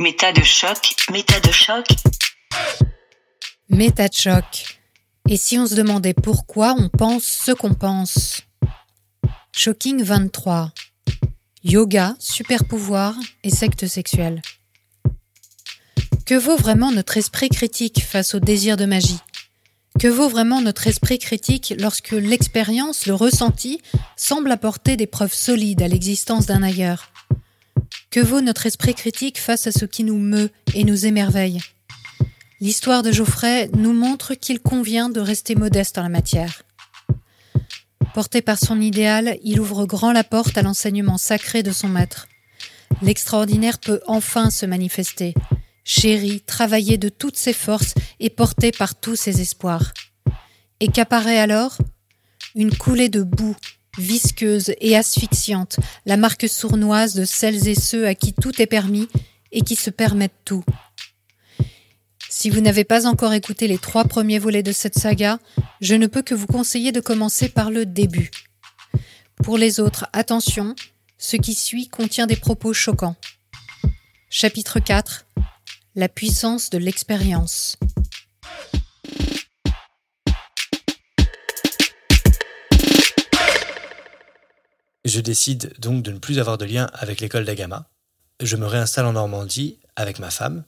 Méta de choc, méta de choc. Méta de choc. Et si on se demandait pourquoi on pense ce qu'on pense? Shocking 23. Yoga, super pouvoir et secte sexuelle. Que vaut vraiment notre esprit critique face au désir de magie? Que vaut vraiment notre esprit critique lorsque l'expérience, le ressenti, semble apporter des preuves solides à l'existence d'un ailleurs? Que vaut notre esprit critique face à ce qui nous meut et nous émerveille? L'histoire de Geoffrey nous montre qu'il convient de rester modeste en la matière. Porté par son idéal, il ouvre grand la porte à l'enseignement sacré de son maître. L'extraordinaire peut enfin se manifester, chéri, travaillé de toutes ses forces et porté par tous ses espoirs. Et qu'apparaît alors? Une coulée de boue, visqueuse et asphyxiante, la marque sournoise de celles et ceux à qui tout est permis et qui se permettent tout. Si vous n'avez pas encore écouté les trois premiers volets de cette saga, je ne peux que vous conseiller de commencer par le début. Pour les autres, attention, ce qui suit contient des propos choquants. Chapitre 4 La puissance de l'expérience. Je décide donc de ne plus avoir de lien avec l'école d'Agama. Je me réinstalle en Normandie avec ma femme.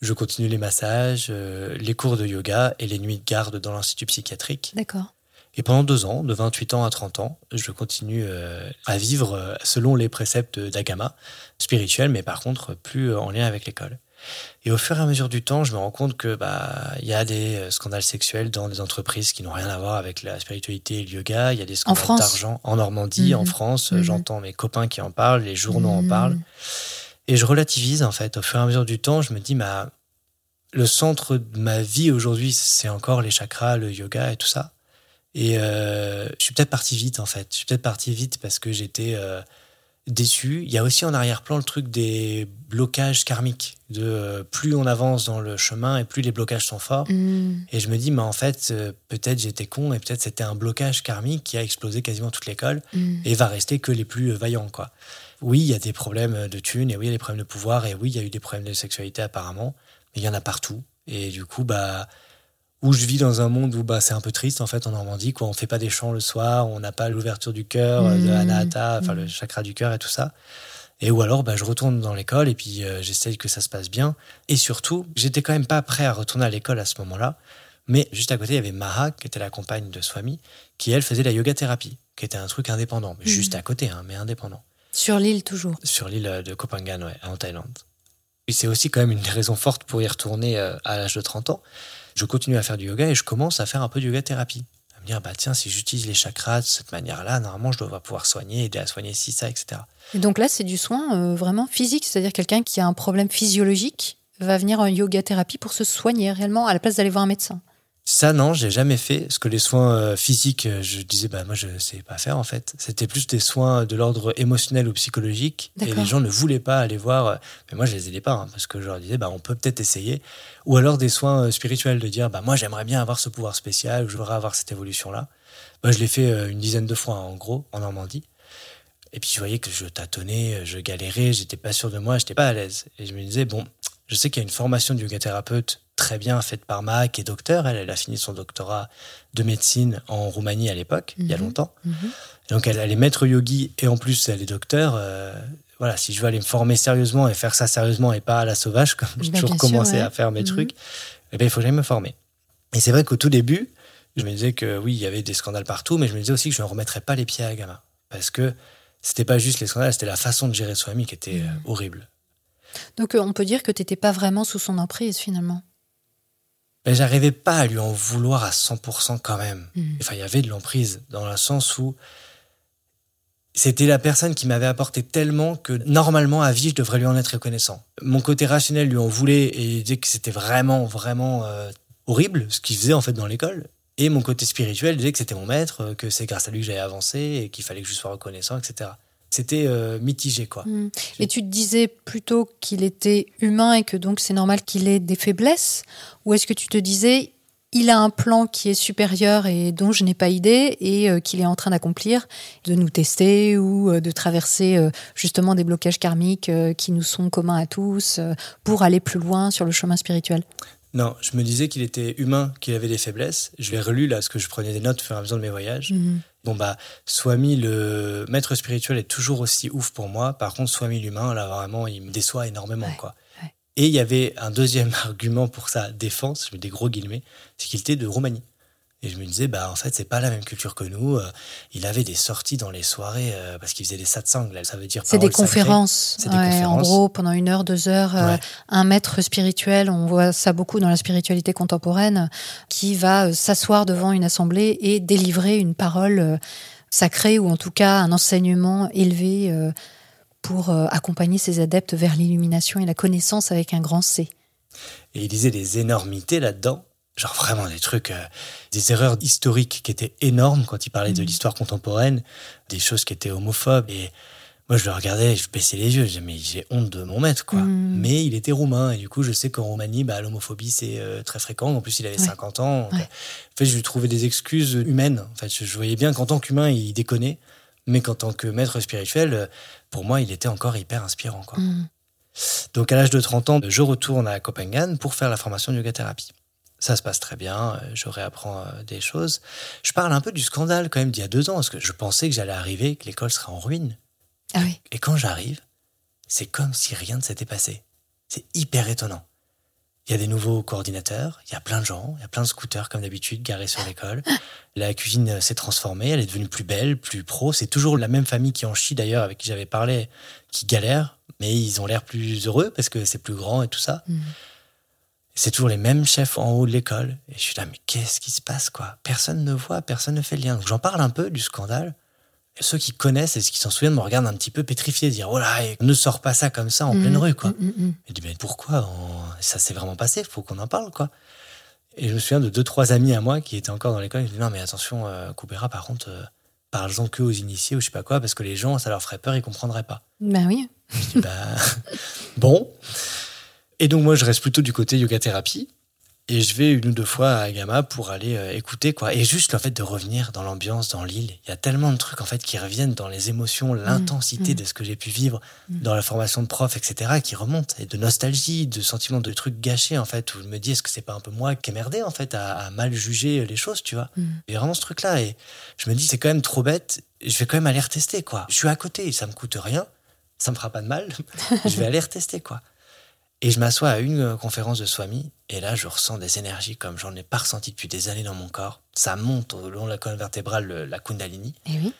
Je continue les massages, euh, les cours de yoga et les nuits de garde dans l'institut psychiatrique. D'accord. Et pendant deux ans, de 28 ans à 30 ans, je continue euh, à vivre euh, selon les préceptes d'Agama, spirituels, mais par contre plus en lien avec l'école. Et au fur et à mesure du temps, je me rends compte que bah il y a des scandales sexuels dans des entreprises qui n'ont rien à voir avec la spiritualité et le yoga. Il y a des scandales d'argent en Normandie, en Mhm. France. Mhm. J'entends mes copains qui en parlent, les journaux en Mhm. parlent. Et je relativise en fait. Au fur et à mesure du temps, je me dis bah le centre de ma vie aujourd'hui, c'est encore les chakras, le yoga et tout ça. Et euh, je suis peut-être parti vite en fait. Je suis peut-être parti vite parce que j'étais euh, déçu. Il y a aussi en arrière-plan le truc des blocages karmiques. De euh, plus on avance dans le chemin et plus les blocages sont forts. Hmm. Et je me dis, mais en fait, euh, peut-être j'étais con et peut-être c'était un blocage karmique qui a explosé quasiment toute l'école Hmm. et va rester que les plus euh, vaillants, quoi. Oui, il y a des problèmes de thunes et oui, il y a des problèmes de pouvoir et oui, il y a eu des problèmes de sexualité apparemment, mais il y en a partout. Et du coup, bah, où je vis dans un monde où bah, c'est un peu triste en fait en Normandie, quoi. On fait pas des chants le soir, on n'a pas l'ouverture du cœur, euh, de Mmh. Anahata, enfin Mmh. le chakra du cœur et tout ça. Et ou alors, bah, je retourne dans l'école et puis euh, j'essaye que ça se passe bien. Et surtout, j'étais quand même pas prêt à retourner à l'école à ce moment-là. Mais juste à côté, il y avait Maha, qui était la compagne de Swami, qui elle faisait la yoga thérapie, qui était un truc indépendant, juste à côté, hein, mais indépendant, Sur l'île toujours. sur l'île de Koh Phangan, ouais, en Thaïlande. Et c'est aussi quand même une des raisons fortes pour y retourner euh, à l'âge de 30 ans. Je continue à faire du yoga et je commence à faire un peu de yoga thérapie. À me dire, bah tiens, si j'utilise les chakras de cette manière-là, normalement, je devrais pouvoir soigner, aider à soigner ci, ça, etc. Et donc là, c'est du soin euh, vraiment physique, c'est-à-dire quelqu'un qui a un problème physiologique va venir en yoga thérapie pour se soigner réellement à la place d'aller voir un médecin. Ça, non, j'ai jamais fait. Parce que les soins euh, physiques, euh, je disais, bah, moi, je sais pas faire, en fait. C'était plus des soins de l'ordre émotionnel ou psychologique. Et les gens ne voulaient pas aller voir. euh, Mais moi, je les aidais pas, hein, parce que je leur disais, bah, on peut peut-être essayer. Ou alors des soins spirituels, de dire, bah, moi, j'aimerais bien avoir ce pouvoir spécial, ou je voudrais avoir cette évolution-là. Bah, je l'ai fait une dizaine de fois, en gros, en Normandie. Et puis, je voyais que je tâtonnais, je galérais, j'étais pas sûr de moi, j'étais pas à l'aise. Et je me disais, bon, je sais qu'il y a une formation de yoga thérapeute très bien faite par qui est docteur. Elle, elle a fini son doctorat de médecine en Roumanie à l'époque, il y a Mhm. longtemps. Mhm. Donc, elle, elle est maître yogi et en plus, elle est docteur. euh, voilà, si je veux aller me former sérieusement et faire ça sérieusement et pas à la sauvage, comme j'ai toujours bien sûr, commencé ouais. à faire mes Mhm. trucs, eh ben, il faut que j'aille me former. Et c'est vrai qu'au tout début, je me disais que oui, il y avait des scandales partout, mais je me disais aussi que je ne remettrais pas les pieds à Gama. Parce que c'était pas juste les scandales, c'était la façon de gérer Swami qui était euh, horrible. Donc euh, on peut dire que tu n'étais pas vraiment sous son emprise finalement. Mais j'arrivais pas à lui en vouloir à 100% quand même. Mhm. Enfin, il y avait de l'emprise, dans le sens où c'était la personne qui m'avait apporté tellement que normalement, à vie, je devrais lui en être reconnaissant. Mon côté rationnel lui en voulait et il disait que c'était vraiment, vraiment euh, horrible ce qu'il faisait en fait dans l'école. Et mon côté spirituel disait que c'était mon maître, que c'est grâce à lui que j'avais avancé et qu'il fallait que je sois reconnaissant, etc. C'était euh, mitigé, quoi. Mm. Et tu te disais plutôt qu'il était humain et que donc c'est normal qu'il ait des faiblesses Ou est-ce que tu te disais il a un plan qui est supérieur et dont je n'ai pas idée et euh, qu'il est en train d'accomplir, de nous tester ou euh, de traverser euh, justement des blocages karmiques qui nous sont communs à tous pour aller plus loin sur le chemin spirituel? Non, je me disais qu'il était humain, qu'il avait des faiblesses. Je l'ai relu là, parce que je prenais des notes au fur et à mesure de mes voyages. Mhm. Bon bah, Swami, le maître spirituel, est toujours aussi ouf pour moi. Par contre, Swami l'humain, là vraiment, il me déçoit énormément, Ouais, quoi. ouais. Et il y avait un deuxième argument pour sa défense, je mets des gros guillemets, c'est qu'il était de Roumanie. Et je me disais, bah en fait, c'est pas la même culture que nous. Euh, Il avait des sorties dans les soirées euh, parce qu'il faisait des satsangs, là, ça veut dire C'est des conférences. C'est des Ouais, En gros, pendant une heure, deux heures, euh, un maître spirituel, on voit ça beaucoup dans la spiritualité contemporaine, qui va s'asseoir devant une assemblée et délivrer une parole sacrée ou en tout cas un enseignement élevé euh, pour accompagner ses adeptes vers l'illumination et la connaissance avec un grand C. Et il disait des énormités là-dedans. Genre vraiment des trucs, euh, des erreurs historiques qui étaient énormes quand il parlait de Mhm. l'histoire contemporaine, des choses qui étaient homophobes. Et moi, je le regardais, je baissais les yeux, je disais, mais j'ai honte de mon maître, quoi. Mhm. Mais il était roumain, et du coup, je sais qu'en Roumanie, bah, l'homophobie, c'est euh, très fréquent. En plus, il avait Ouais. 50 ans. Donc, Ouais. En fait, je lui trouvais des excuses humaines. En fait, je, je voyais bien qu'en tant qu'humain, il déconnait, mais qu'en tant que maître spirituel, euh, pour moi, il était encore hyper inspirant, quoi. Mm. Donc à l'âge de 30 ans, je retourne à Copenhague pour faire la formation de yoga thérapie. Ça se passe très bien, euh, je réapprends euh, des choses. Je parle un peu du scandale quand même d'il y a deux ans, parce que je pensais que j'allais arriver, que l'école serait en ruine. Ah oui. Et quand j'arrive, c'est comme si rien ne s'était passé. C'est hyper étonnant. Il y a des nouveaux coordinateurs, il y a plein de gens, il y a plein de scooters comme d'habitude garés sur l'école. La cuisine euh, s'est transformée, elle est devenue plus belle, plus pro. C'est toujours la même famille qui en chie d'ailleurs, avec qui j'avais parlé, qui galère, mais ils ont l'air plus heureux parce que c'est plus grand et tout ça. Mm. C'est toujours les mêmes chefs en haut de l'école. Et je suis là, mais qu'est-ce qui se passe, quoi? Personne ne voit, personne ne fait le lien. Donc j'en parle un peu du scandale. Et ceux qui connaissent et ceux qui s'en souviennent me regardent un petit peu pétrifiés, dire Oh là, et ne sors pas ça comme ça en Mm, pleine rue, quoi. mm, mm, mm. Je dis, mais pourquoi on- Ça s'est vraiment passé, faut qu'on en parle, quoi. Et je me souviens de deux, trois amis à moi qui étaient encore dans l'école. Ils me disaient, non, mais attention, euh, Coupera, par contre, euh, parle-en que aux initiés ou je sais pas quoi, parce que les gens, ça leur ferait peur, ils comprendraient pas. Ben oui. Je dis, bah, bon. Et donc, moi, je reste plutôt du côté yoga thérapie. Et je vais une ou deux fois à Agama pour aller euh, écouter, quoi. Et juste le fait de revenir dans l'ambiance, dans l'île. Il y a tellement de trucs, en fait, qui reviennent dans les émotions, l'intensité mm. de ce que j'ai pu vivre Mm. dans la formation de prof, etc., qui remontent. Et de nostalgie, de sentiments de trucs gâchés, en fait, où je me dis, est-ce que c'est pas un peu moi qui ai merdé, en fait, à, à mal juger les choses, tu vois. Il y a vraiment ce truc-là. Et je me dis, c'est quand même trop bête. Je vais quand même aller retester, quoi. Je suis à côté, ça me coûte rien. Ça me fera pas de mal. je vais aller retester, quoi. Et je m'assois à une euh, conférence de Swami, et là, je ressens des énergies comme j'en ai pas ressenti depuis des années dans mon corps. Ça monte au long de la colonne vertébrale, le- la Kundalini, Et oui.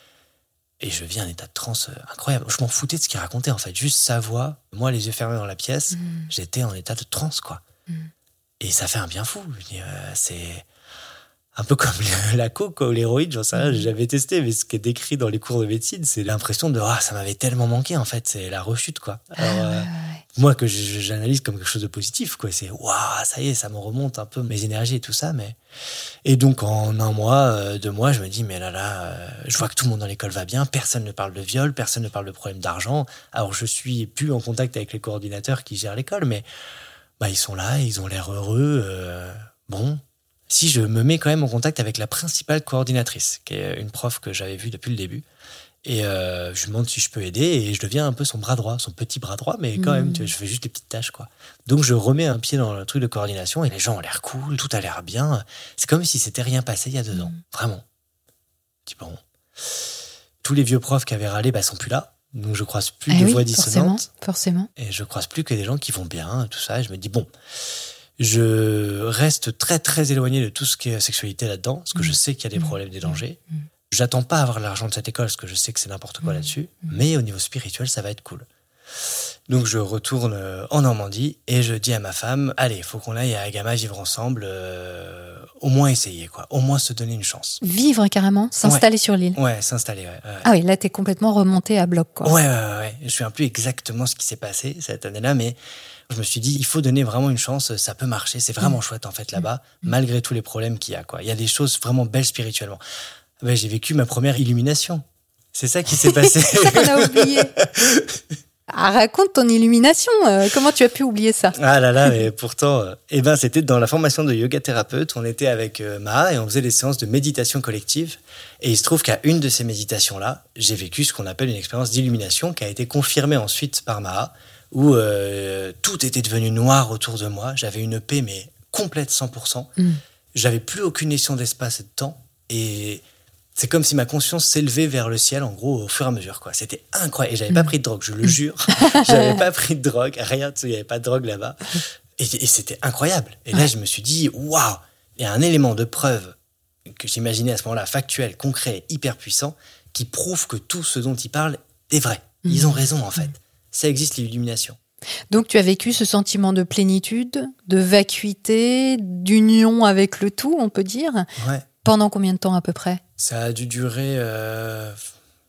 et je vis un état de transe euh, incroyable. Je m'en foutais de ce qu'il racontait, en fait. Juste sa voix, moi, les yeux fermés dans la pièce, Mm. j'étais en état de transe, quoi. Mm. Et ça fait un bien fou. Euh, c'est un peu comme la coke ou l'héroïne, j'en sais rien, j'ai jamais testé, mais ce qui est décrit dans les cours de médecine, c'est l'impression de ah, ça m'avait tellement manqué en fait, c'est la rechute quoi. Alors, Ah, euh, ouais, ouais. Moi que j'analyse comme quelque chose de positif quoi, c'est waouh, ça y est, ça me remonte un peu mes énergies et tout ça, mais et donc en un mois, euh, deux mois, je me dis mais là là, euh, je vois que tout le monde dans l'école va bien, personne ne parle de viol, personne ne parle de problème d'argent. Alors je suis plus en contact avec les coordinateurs qui gèrent l'école, mais bah ils sont là, ils ont l'air heureux. euh, bon, si je me mets quand même en contact avec la principale coordinatrice, qui est une prof que j'avais vue depuis le début. Et euh, je lui demande si je peux aider et je deviens un peu son bras droit, son petit bras droit, mais quand même, tu vois, je fais juste des petites tâches, quoi. Donc je remets un pied dans le truc de coordination et les gens ont l'air cool, tout a l'air bien. C'est comme si c'était rien passé il y a deux ans, Mhm. vraiment. Dis, bon. Tous les vieux profs qui avaient râlé bah, sont plus là, donc je croise plus Eh de oui, voix forcément, dissonantes forcément. et je croise plus que des gens qui vont bien, tout ça. Et je me dis, bon, je reste très très éloigné de tout ce qui est sexualité là-dedans, parce que Mm. je sais qu'il y a des Mm. problèmes, des dangers. Mm. J'attends pas avoir l'argent de cette école, parce que je sais que c'est n'importe quoi Mm. là-dessus. Mais au niveau spirituel, ça va être cool. Donc je retourne euh, en Normandie et je dis à ma femme, allez, faut qu'on aille à Agama vivre ensemble, euh, au moins essayer, quoi, au moins se donner une chance. Vivre carrément, s'installer sur l'île. Ouais, s'installer, ouais. ouais. Ah oui, là, t'es complètement remonté à bloc, quoi. Ouais, ouais, ouais. Je me souviens plus exactement ce qui s'est passé cette année-là, mais je me suis dit, il faut donner vraiment une chance, ça peut marcher, c'est vraiment chouette en fait là-bas, malgré tous les problèmes qu'il y a. Quoi. Il y a des choses vraiment belles spirituellement. Ben, j'ai vécu ma première illumination. C'est ça qui s'est passé. On a oublié. Ah, raconte ton illumination. euh, comment tu as pu oublier ça? Ah là là, mais pourtant, euh, eh ben, c'était dans la formation de yoga thérapeute. On était avec euh, Maha et on faisait des séances de méditation collective. Et il se trouve qu'à une de ces méditations-là, j'ai vécu ce qu'on appelle une expérience d'illumination qui a été confirmée ensuite par Maha, où euh, tout était devenu noir autour de moi. J'avais une paix, mais complète 100%. Mm. J'avais plus aucune notion d'espace et de temps. Et c'est comme si ma conscience s'élevait vers le ciel, en gros, au fur et à mesure. quoi. C'était incroyable. Et j'avais pas pris de drogue, je le jure. j'avais pas pris de drogue, rien il n'y avait pas de drogue là-bas. Et, et c'était incroyable. Et là, je me suis dit, waouh, il y a un élément de preuve que j'imaginais à ce moment-là, factuel, concret, hyper puissant, qui prouve que tout ce dont ils parlent est vrai. Ils ont raison, en fait. Ça existe, l'illumination. Donc tu as vécu ce sentiment de plénitude, de vacuité, d'union avec le tout, on peut dire. Ouais. Pendant combien de temps à peu près? Ça a dû durer, euh,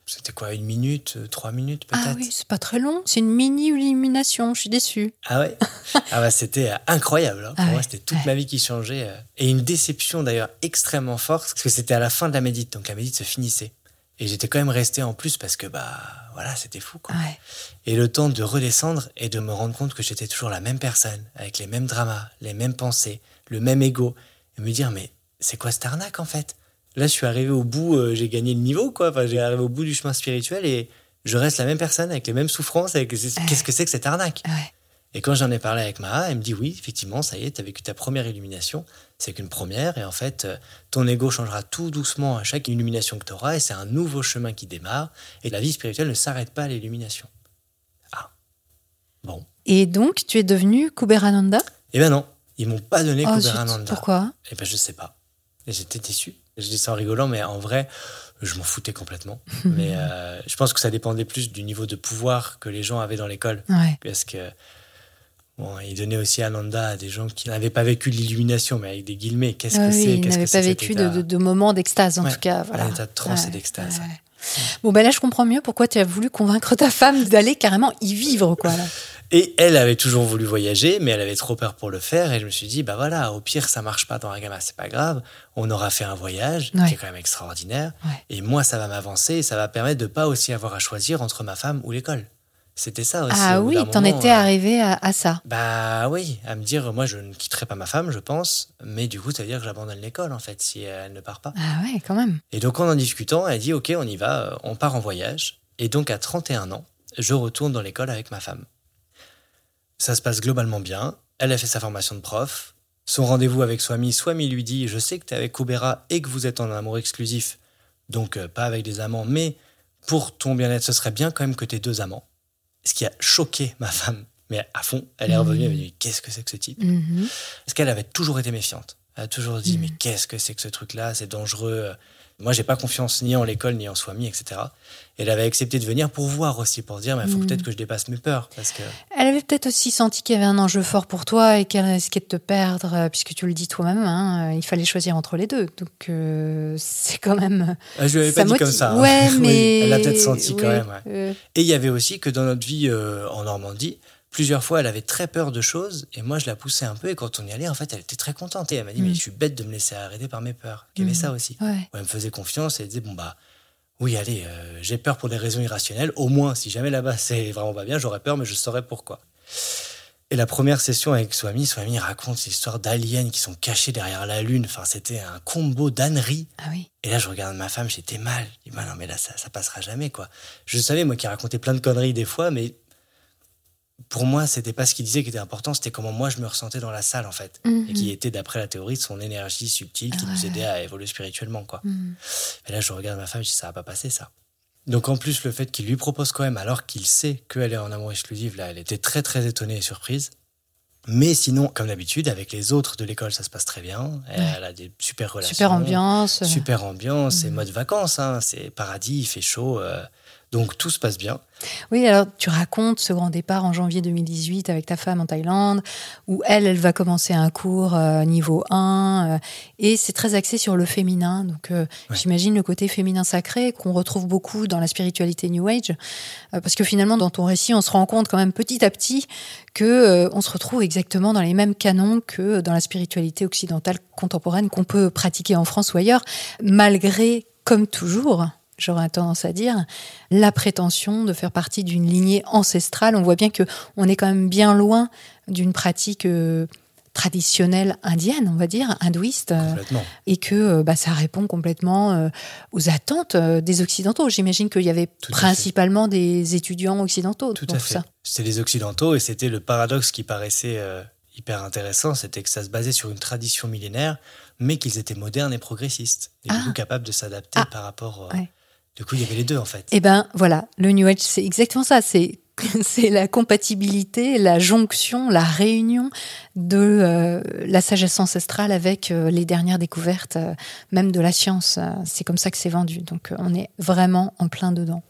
c'était quoi, une minute, euh, trois minutes peut-être? Ah oui, c'est pas très long. C'est une mini illumination. Je suis déçue. Ah ouais? Ah bah c'était euh, incroyable. hein. Pour Ah moi, ouais, c'était toute ouais. ma vie qui changeait. Et une déception d'ailleurs extrêmement forte, parce que c'était à la fin de la médite, donc la médite se finissait. Et j'étais quand même resté en plus parce que, bah voilà, c'était fou quoi. Ouais. Et le temps de redescendre et de me rendre compte que j'étais toujours la même personne, avec les mêmes dramas, les mêmes pensées, le même ego, et me dire, mais c'est quoi cette arnaque en fait? Là, je suis arrivé au bout, euh, j'ai gagné le niveau, quoi. Enfin, j'ai arrivé au bout du chemin spirituel et je reste la même personne, avec les mêmes souffrances. Avec... Qu'est-ce que c'est que cette arnaque? Ouais. Et quand j'en ai parlé avec Maha, elle me dit, oui, effectivement, ça y est, tu as vécu ta première illumination. C'est qu'une première, et en fait, euh, ton ego changera tout doucement à chaque illumination que tu auras, et c'est un nouveau chemin qui démarre, et la vie spirituelle ne s'arrête pas à l'illumination. Ah. Bon. Et donc tu es devenu Kuberananda Eh ben non, ils m'ont pas donné Oh, Kuberananda. Pourquoi? Eh ben je sais pas. Et j'étais déçu. Je dis ça en rigolant, mais en vrai, je m'en foutais complètement. mais euh, je pense que ça dépendait plus du niveau de pouvoir que les gens avaient dans l'école. Ouais. Parce que, bon, ils donnaient aussi Ananda à des gens qui n'avaient pas vécu l'illumination, mais avec des guillemets. Qu'est-ce Ah que oui, c'est? il Qu'est-ce n'avait que pas vécu de, état? de, de moments d'extase, en Ouais, tout cas. Voilà. un état de transe et d'extase. Bon, ben là, je comprends mieux pourquoi tu as voulu convaincre ta femme d'aller carrément y vivre, quoi. Là. Et elle avait toujours voulu voyager, mais elle avait trop peur pour le faire. Et je me suis dit, bah voilà, au pire, ça marche pas dans la gamme, c'est pas grave. On aura fait un voyage Ouais. qui est quand même extraordinaire. Ouais. Et moi, ça va m'avancer et ça va permettre de pas aussi avoir à choisir entre ma femme ou l'école. C'était ça aussi. Ah oui, t'en étais euh, arrivé à, à ça. Bah oui, à me dire, moi, je ne quitterai pas ma femme, je pense. Mais du coup, ça veut dire que j'abandonne l'école, en fait, si elle ne part pas. Ah ouais, quand même. Et donc, en en discutant, elle dit, OK, on y va, euh, on part en voyage. Et donc, à 31 ans, je retourne dans l'école avec ma femme. Ça se passe globalement bien. Elle a fait sa formation de prof. Son rendez-vous avec Swami, Swami lui dit, je sais que tu es avec Kubera et que vous êtes en amour exclusif. Donc, euh, pas avec des amants, mais pour ton bien-être, ce serait bien quand même que tu aies deux amants. Ce qui a choqué ma femme. Mais à fond, elle est revenue, elle m'a dit, qu'est-ce que c'est que ce type? Mhm. parce qu'elle avait toujours été méfiante. Elle a toujours dit, Mhm. mais qu'est-ce que c'est que ce truc-là? C'est dangereux. Moi, j'ai pas confiance ni en l'école, ni en Swami, etc. Et elle avait accepté de venir pour voir aussi, pour dire, mais il faut Mhm. peut-être que je dépasse mes peurs. Parce que, Elle avait peut-être aussi senti qu'il y avait un enjeu fort pour toi et qu'elle risquait de te perdre, euh, puisque tu le dis toi-même, hein, euh, il fallait choisir entre les deux. Donc euh, c'est quand même. Ah, je lui avais ça pas dit comme motive. ça. hein. Oui, elle l'a peut-être senti quand même. ouais. euh, Et il y avait aussi que dans notre vie en Normandie, plusieurs fois, elle avait très peur de choses. Et moi, je la poussais un peu. Et quand on y allait, en fait, elle était très contente. Et elle m'a dit, mais je suis bête de me laisser arrêter par mes peurs. Il y avait ça aussi. ouais. elle me faisait confiance et elle disait bon bah oui allez euh, j'ai peur pour des raisons irrationnelles au moins si jamais là-bas c'est vraiment pas bien j'aurais peur mais je saurais pourquoi et la première session avec Swami Swami raconte ces histoires d'aliens qui sont cachés derrière la lune enfin c'était un combo d'âneries Ah oui. et là je regarde ma femme j'étais mal je dis bah non mais là ça, ça passera jamais quoi je savais moi qui racontais plein de conneries des fois mais pour moi c'était pas ce qu'il disait qui était important c'était comment moi je me ressentais dans la salle en fait Mhm. et qui était d'après la théorie son énergie subtile qui nous aidait à évoluer spirituellement quoi Mhm. et là, je regarde ma femme, je dis, ça va pas passer, ça. Donc, en plus, le fait qu'il lui propose quand même, alors qu'il sait qu'elle est en amour exclusif, là, elle était très, très étonnée et surprise. Mais sinon, comme d'habitude, avec les autres de l'école, ça se passe très bien. Elle a des super relations. Super ambiance. Super ambiance, c'est Mhm. mode vacances, hein, c'est paradis, il fait chaud. euh, donc, tout se passe bien. Oui, alors tu racontes ce grand départ en janvier 2018 avec ta femme en Thaïlande, où elle, elle va commencer un cours euh, niveau 1, euh, et c'est très axé sur le féminin. Donc euh, Ouais. j'imagine le côté féminin sacré qu'on retrouve beaucoup dans la spiritualité New Age, parce que finalement dans ton récit, on se rend compte quand même petit à petit que on se retrouve exactement dans les mêmes canons que dans la spiritualité occidentale contemporaine qu'on peut pratiquer en France ou ailleurs, malgré, comme toujours, j'aurais tendance à dire, la prétention de faire partie d'une lignée ancestrale. On voit bien que on est quand même bien loin d'une pratique euh, traditionnelle indienne, on va dire, hindouiste, euh, et que euh, bah, ça répond complètement euh, aux attentes des Occidentaux. J'imagine qu'il y avait Tout principalement des étudiants occidentaux Tout à fait. C'était les Occidentaux et c'était le paradoxe qui paraissait euh, hyper intéressant, c'était que ça se basait sur une tradition millénaire, mais qu'ils étaient modernes et progressistes, et du Ah. coup capables de s'adapter Ah. par rapport. euh, Ouais. Du coup, il y avait les deux en fait. Eh ben voilà, le New Age, c'est exactement ça. C'est c'est la compatibilité, la jonction, la réunion de euh, la sagesse ancestrale avec euh, les dernières découvertes, euh, même de la science. C'est comme ça que c'est vendu. Donc on est vraiment en plein dedans.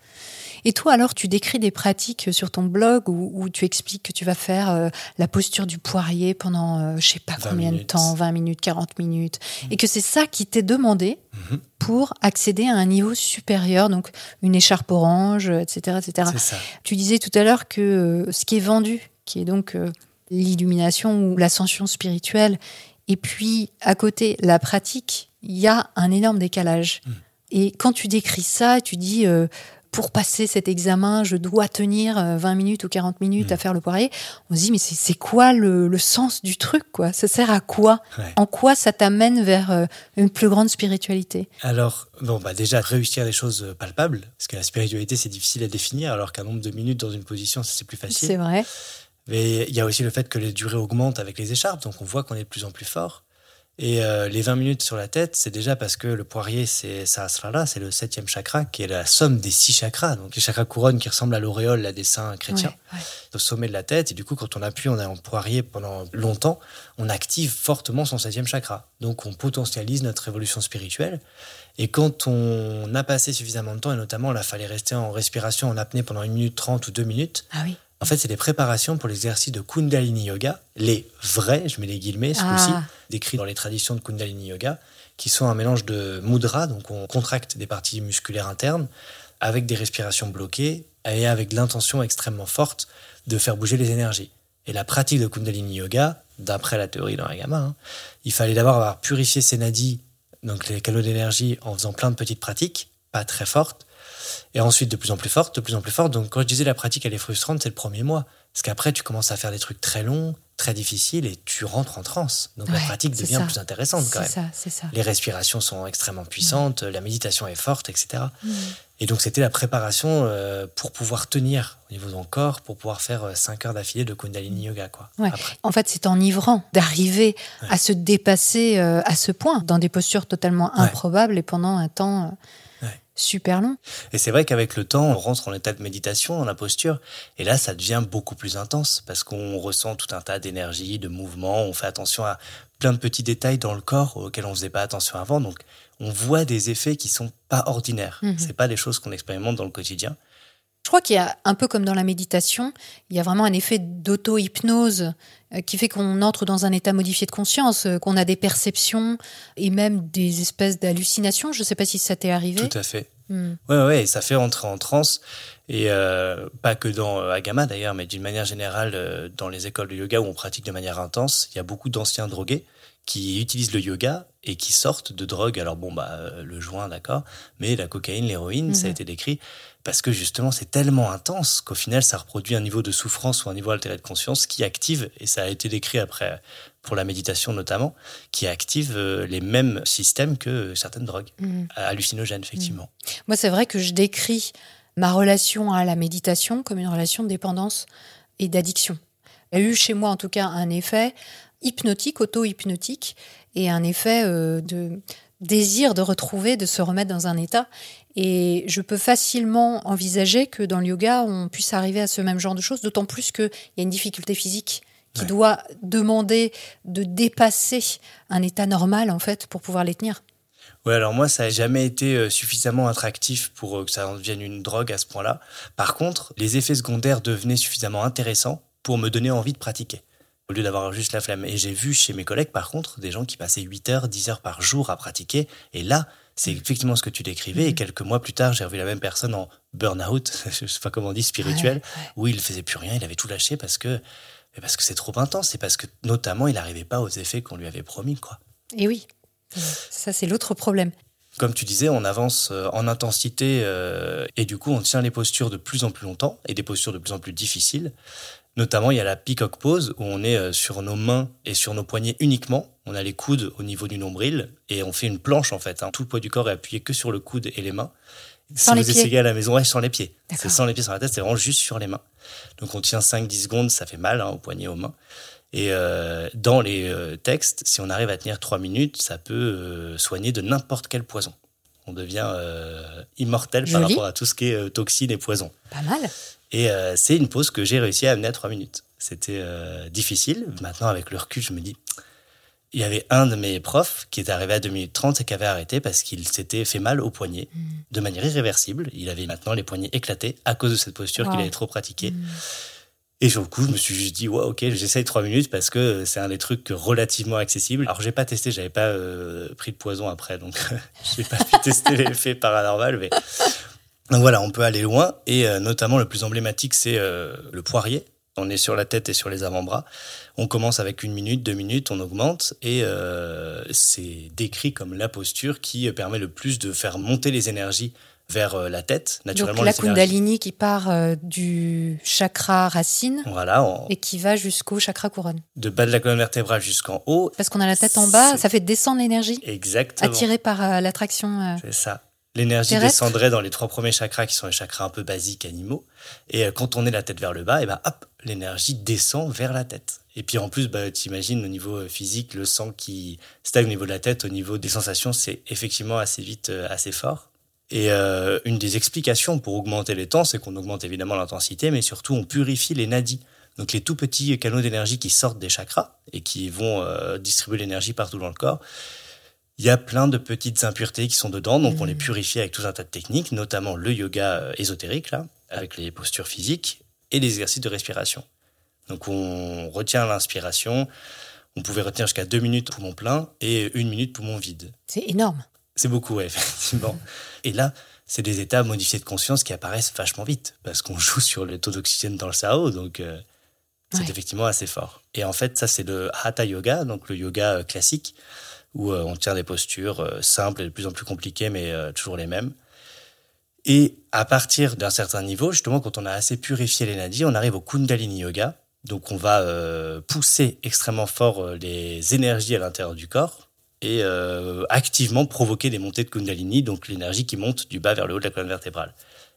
Et toi, alors, tu décris des pratiques sur ton blog où, où tu expliques que tu vas faire euh, la posture du poirier pendant, euh, je sais pas 20 combien de temps, 20 minutes, 40 minutes, et que c'est ça qui t'est demandé Mhm. pour accéder à un niveau supérieur, donc une écharpe orange, etc., etc. C'est ça. Tu disais tout à l'heure que euh, ce qui est vendu, qui est donc euh, l'illumination ou l'ascension spirituelle, et puis à côté la pratique, il y a un énorme décalage. Mm. Et quand tu décris ça, tu dis euh, pour passer cet examen, je dois tenir euh, 20 minutes ou 40 minutes Mm. à faire le poirier. On se dit mais c'est c'est quoi le, le sens du truc quoi? Ça sert à quoi? Ouais. En quoi ça t'amène vers euh, une plus grande spiritualité? Alors, bon, bah déjà, réussir des choses euh, palpables, parce que la spiritualité, c'est difficile à définir, alors qu'un nombre de minutes dans une position, c'est plus facile. C'est vrai. Mais il y a aussi le fait que les durées augmentent avec les écharpes, donc on voit qu'on est de plus en plus fort. Et euh, les 20 minutes sur la tête, c'est déjà parce que le poirier, c'est Sahasrara, c'est le septième chakra, qui est la somme des six chakras. Donc les chakras couronnes qui ressemblent à l'auréole, là, des saints chrétiens, Ouais, ouais. au sommet de la tête. Et du coup, quand on appuie, on est en poirier pendant longtemps, on active fortement son septième chakra. Donc on potentialise notre évolution spirituelle. Et quand on a passé suffisamment de temps, et notamment là, fallait rester en respiration en apnée pendant une minute trente ou deux minutes, Ah oui. En fait, c'est des préparations pour l'exercice de Kundalini Yoga, les vrais, je mets les guillemets, ce Ah. coup-ci, décrits dans les traditions de Kundalini Yoga, qui sont un mélange de mudra, donc on contracte des parties musculaires internes, avec des respirations bloquées et avec l'intention extrêmement forte de faire bouger les énergies. Et la pratique de Kundalini Yoga, d'après la théorie dans la gamma, hein, il fallait d'abord avoir purifié ses nadis, donc les canaux d'énergie, en faisant plein de petites pratiques, pas très fortes, et ensuite de plus en plus forte, de plus en plus forte. Donc quand je disais la pratique elle est frustrante, c'est le premier mois. Parce qu'après tu commences à faire des trucs très longs, très difficiles et tu rentres en transe. Donc la pratique c'est devient ça. plus intéressante quand C'est même. ça, c'est ça. Les respirations sont extrêmement puissantes, la méditation est forte, etc. Mm. Et donc c'était la préparation euh, pour pouvoir tenir au niveau de ton corps, pour pouvoir faire 5 heures d'affilée de Kundalini Yoga. Quoi, Ouais. En fait, c'est enivrant d'arriver Ouais. à se dépasser euh, à ce point, dans des postures totalement improbables et pendant un temps euh. Super long. Et c'est vrai qu'avec le temps, on rentre en état de méditation dans la posture, et là, ça devient beaucoup plus intense parce qu'on ressent tout un tas d'énergie, de mouvements, on fait attention à plein de petits détails dans le corps auxquels on faisait pas attention avant, donc on voit des effets qui sont pas ordinaires. Mhm. C'est pas des choses qu'on expérimente dans le quotidien. Je crois qu'il y a un peu comme dans la méditation, il y a vraiment un effet d'auto-hypnose qui fait qu'on entre dans un état modifié de conscience, euh, qu'on a des perceptions et même des espèces d'hallucinations. Je ne sais pas si ça t'est arrivé. Tout à fait. Hmm. Ouais, ouais, et ça fait entrer en transe, et euh, pas que dans euh, Agama d'ailleurs, mais d'une manière générale, euh, dans les écoles de yoga où on pratique de manière intense, il y a beaucoup d'anciens drogués qui utilisent le yoga et qui sortent de drogue. Alors bon, bah, euh, le joint, d'accord, mais la cocaïne, l'héroïne, ça a Mhm. été décrit, parce que justement, c'est tellement intense qu'au final, ça reproduit un niveau de souffrance ou un niveau altéré de conscience qui active, et ça a été décrit après pour la méditation notamment, qui active euh, les mêmes systèmes que certaines drogues, Hmm. hallucinogènes, effectivement. Moi, c'est vrai que je décris ma relation à la méditation comme une relation de dépendance et d'addiction. Il y a eu chez moi, en tout cas, un effet hypnotique, auto-hypnotique, et un effet euh, de désir de retrouver, de se remettre dans un état. Et je peux facilement envisager que dans le yoga, on puisse arriver à ce même genre de choses, d'autant plus qu'il y a une difficulté physique qui Ouais. doit demander de dépasser un état normal, en fait, pour pouvoir les tenir. Ouais, alors moi, ça n'a jamais été euh, suffisamment attractif pour euh, que ça en devienne une drogue à ce point-là. Par contre, les effets secondaires devenaient suffisamment intéressants pour me donner envie de pratiquer, au lieu d'avoir juste la flemme. Et j'ai vu chez mes collègues, par contre, des gens qui passaient 8 heures, 10 heures par jour à pratiquer. Et là, c'est effectivement ce que tu décrivais. Et quelques mois plus tard, j'ai revu la même personne en burn-out, je sais pas comment on dit, spirituel, Ouais, ouais. où il faisait plus rien, il avait tout lâché parce que parce que c'est trop intense et parce que notamment il n'arrivait pas aux effets qu'on lui avait promis quoi. Et oui, ça c'est l'autre problème. Comme tu disais, on avance euh, en intensité euh, et du coup, on tient les postures de plus en plus longtemps et des postures de plus en plus difficiles. Notamment, il y a la peacock pose où on est euh, sur nos mains et sur nos poignets uniquement. On a les coudes au niveau du nombril et on fait une planche en fait. hein. Tout le poids du corps est appuyé que sur le coude et les mains. Sans si les vous pieds. essayez à la maison, ouais, sans les pieds. C'est sans les pieds sur la tête, c'est vraiment juste sur les mains. Donc on tient 5-10 secondes, ça fait mal hein, aux poignets, aux mains. Et euh, dans les euh, textes, si on arrive à tenir 3 minutes, ça peut euh, soigner de n'importe quel poison. On devient immortel par rapport à tout ce qui est toxines et poisons. Pas mal. Et euh, c'est une pause que j'ai réussi à amener à 3 minutes. C'était euh, difficile. Maintenant, avec le recul, je me dis, il y avait un de mes profs qui était arrivé à 2 minutes 30 et qui avait arrêté parce qu'il s'était fait mal au poignet Mm. de manière irréversible. Il avait maintenant les poignets éclatés à cause de cette posture Wow. qu'il avait trop pratiquée. Mm. Et sur le coup, je me suis juste dit, ouais, ok, j'essaye 3 minutes parce que c'est un des trucs relativement accessibles. Alors, j'ai pas testé, j'avais pas euh, pris de poison après, donc j'ai pas pu tester l'effet paranormal, mais. Donc voilà, on peut aller loin, et euh, notamment le plus emblématique, c'est euh, le poirier. On est sur la tête et sur les avant-bras. On commence avec une minute, deux minutes, on augmente, et euh, c'est décrit comme la posture qui permet le plus de faire monter les énergies vers la tête. Naturellement, Donc la Kundalini qui part euh, du chakra racine Voilà, et qui va jusqu'au chakra couronne. de bas de la colonne vertébrale jusqu'en haut. Parce qu'on a la tête en bas, ça fait descendre l'énergie, Exactement. attirée par euh, l'attraction. C'est ça. L'énergie descendrait dans les trois premiers chakras qui sont les chakras un peu basiques animaux. Et euh, quand on est la tête vers le bas, et ben hop, l'énergie descend vers la tête. Et puis en plus, bah, t'imagines au niveau euh, physique, le sang qui stagne au niveau de la tête, au niveau des sensations, c'est effectivement assez vite, euh, assez fort. Et euh, une des explications pour augmenter les temps, c'est qu'on augmente évidemment l'intensité, mais surtout on purifie les nadis. Donc les tout petits canaux d'énergie qui sortent des chakras et qui vont euh, distribuer l'énergie partout dans le corps. Il y a plein de petites impuretés qui sont dedans, donc on les purifie avec tout un tas de techniques, notamment le yoga euh, ésotérique, là, avec les postures physiques et les exercices de respiration. Donc on retient l'inspiration, on pouvait retenir jusqu'à deux minutes poumon plein et une minute poumon vide. C'est énorme. C'est beaucoup, ouais, effectivement. Et là, c'est des états modifiés de conscience qui apparaissent vachement vite, parce qu'on joue sur le taux d'oxygène dans le cerveau, donc euh, c'est Ouais. effectivement assez fort. Et en fait, ça, c'est le Hatha Yoga, donc le yoga euh, classique, où euh, on tient des postures euh, simples et de plus en plus compliquées, mais euh, toujours les mêmes. Et à partir d'un certain niveau, justement, quand on a assez purifié les nadis, on arrive au Kundalini Yoga. Donc, on va pousser extrêmement fort les énergies à l'intérieur du corps et activement provoquer des montées de Kundalini, donc l'énergie qui monte du bas vers le haut de la colonne vertébrale.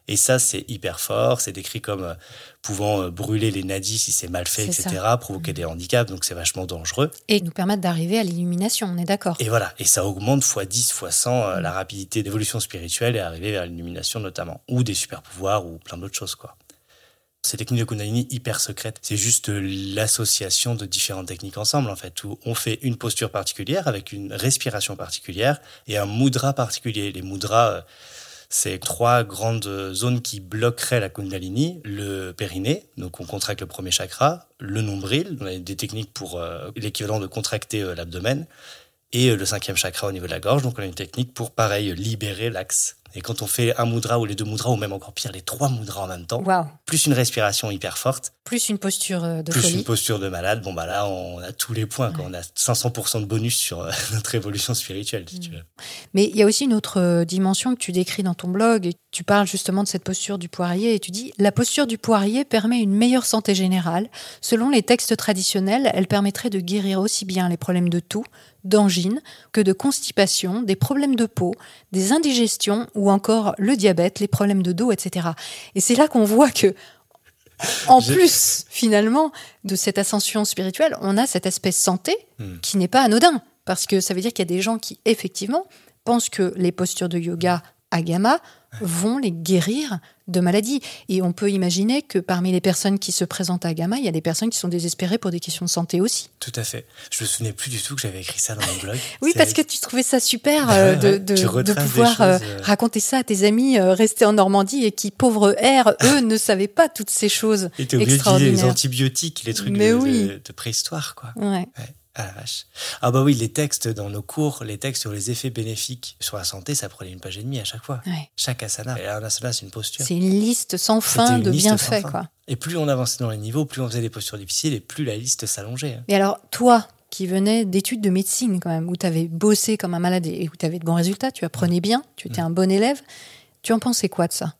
Et ça, c'est hyper fort. C'est décrit comme euh, pouvant euh, brûler les nadis si c'est mal fait, etc., provoquer des handicaps, donc c'est vachement dangereux. Et nous permettre d'arriver à l'illumination, on est d'accord. Et voilà, et ça augmente x 10, x 100 euh, la rapidité d'évolution spirituelle et arriver vers l'illumination notamment, ou des super pouvoirs ou plein d'autres choses quoi. Ces techniques de Kundalini hyper secrètes, c'est juste euh, l'association de différentes techniques ensemble en fait, où on fait une posture particulière avec une respiration particulière et un mudra particulier. Les mudras, c'est trois grandes zones qui bloqueraient la Kundalini, le périnée, donc on contracte le premier chakra, le nombril, on a des techniques pour euh, l'équivalent de contracter euh, l'abdomen, et euh, le cinquième chakra au niveau de la gorge. Donc on a une technique pour, pareil, libérer l'axe. Et quand on fait un mudra ou les deux mudras, ou même encore pire, les trois mudras en même temps, plus une respiration hyper forte, Plus une posture euh, de plus folie. une posture de malade, bon bah là on a tous les points, quoi. on a 500% de bonus sur euh, notre évolution spirituelle, si tu veux. Mais il y a aussi une autre euh, dimension que tu décris dans ton blog. et Tu parles justement de cette posture du poirier et tu dis La posture du poirier permet une meilleure santé générale. Selon les textes traditionnels, elle permettrait de guérir aussi bien les problèmes de toux, d'angine, que de constipation, des problèmes de peau, des indigestions ou encore le diabète, les problèmes de dos, etc. Et c'est là qu'on voit que en plus, finalement, de cette ascension spirituelle, on a cet aspect santé Hmm. qui n'est pas anodin. Parce que ça veut dire qu'il y a des gens qui, effectivement, pensent que les postures de yoga à gamma vont les guérir de maladies. Et on peut imaginer que parmi les personnes qui se présentent à gamma, il y a des personnes qui sont désespérées pour des questions de santé aussi. Tout à fait. Je me souvenais plus du tout que j'avais écrit ça dans mon blog. Oui, parce que tu trouvais ça super Bah euh, de, de- de pouvoir euh, choses, euh. raconter ça à tes amis euh, restés en Normandie et qui, pauvres R, eux, ne savaient pas toutes ces choses Et t'es obligé d'utiliser les antibiotiques, les trucs Mais de, oui. de- de préhistoire, quoi. Ouais. Ouais. Ah la vache. Ah bah oui, les textes dans nos cours, les textes sur les effets bénéfiques sur la santé, ça prenait une page et demie à chaque fois. Ouais. Chaque asana. Et un asana, c'est une posture. C'est une liste sans fin de bienfaits, quoi. Et plus on avançait dans les niveaux, plus on faisait des postures difficiles et plus la liste s'allongeait. hein. Et alors, toi, qui venait d'études de médecine quand même, où tu avais bossé comme un malade et où tu avais de bons résultats, tu apprenais bien, tu étais un bon élève. Tu en pensais quoi de ça?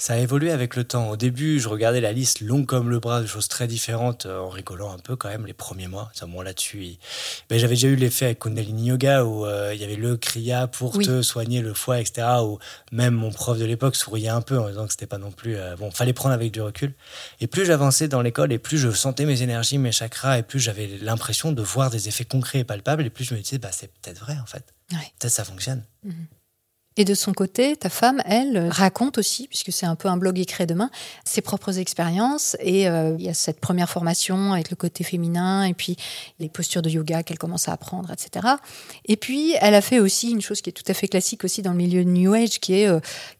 Ça a évolué avec le temps. Au début, je regardais la liste longue comme le bras de choses très différentes, euh, en rigolant un peu quand même les premiers mois. Ça, moi là-dessus, ben, j'avais déjà eu l'effet avec Kundalini Yoga où euh, il y avait le kriya pour te soigner le foie, etc. Où même mon prof de l'époque souriait un peu en disant que c'était pas non plus euh, bon. Fallait prendre avec du recul. Et plus j'avançais dans l'école, et plus je sentais mes énergies, mes chakras, et plus j'avais l'impression de voir des effets concrets et palpables, et plus je me disais, bah c'est peut-être vrai en fait. Peut-être ça fonctionne. Mhm. Et de son côté, ta femme, elle, raconte aussi, puisque c'est un peu un blog écrit de main, ses propres expériences. Et euh, il y a cette première formation avec le côté féminin, et puis les postures de yoga qu'elle commence à apprendre, etc. Et puis, elle a fait aussi une chose qui est tout à fait classique aussi dans le milieu de New Age, qui est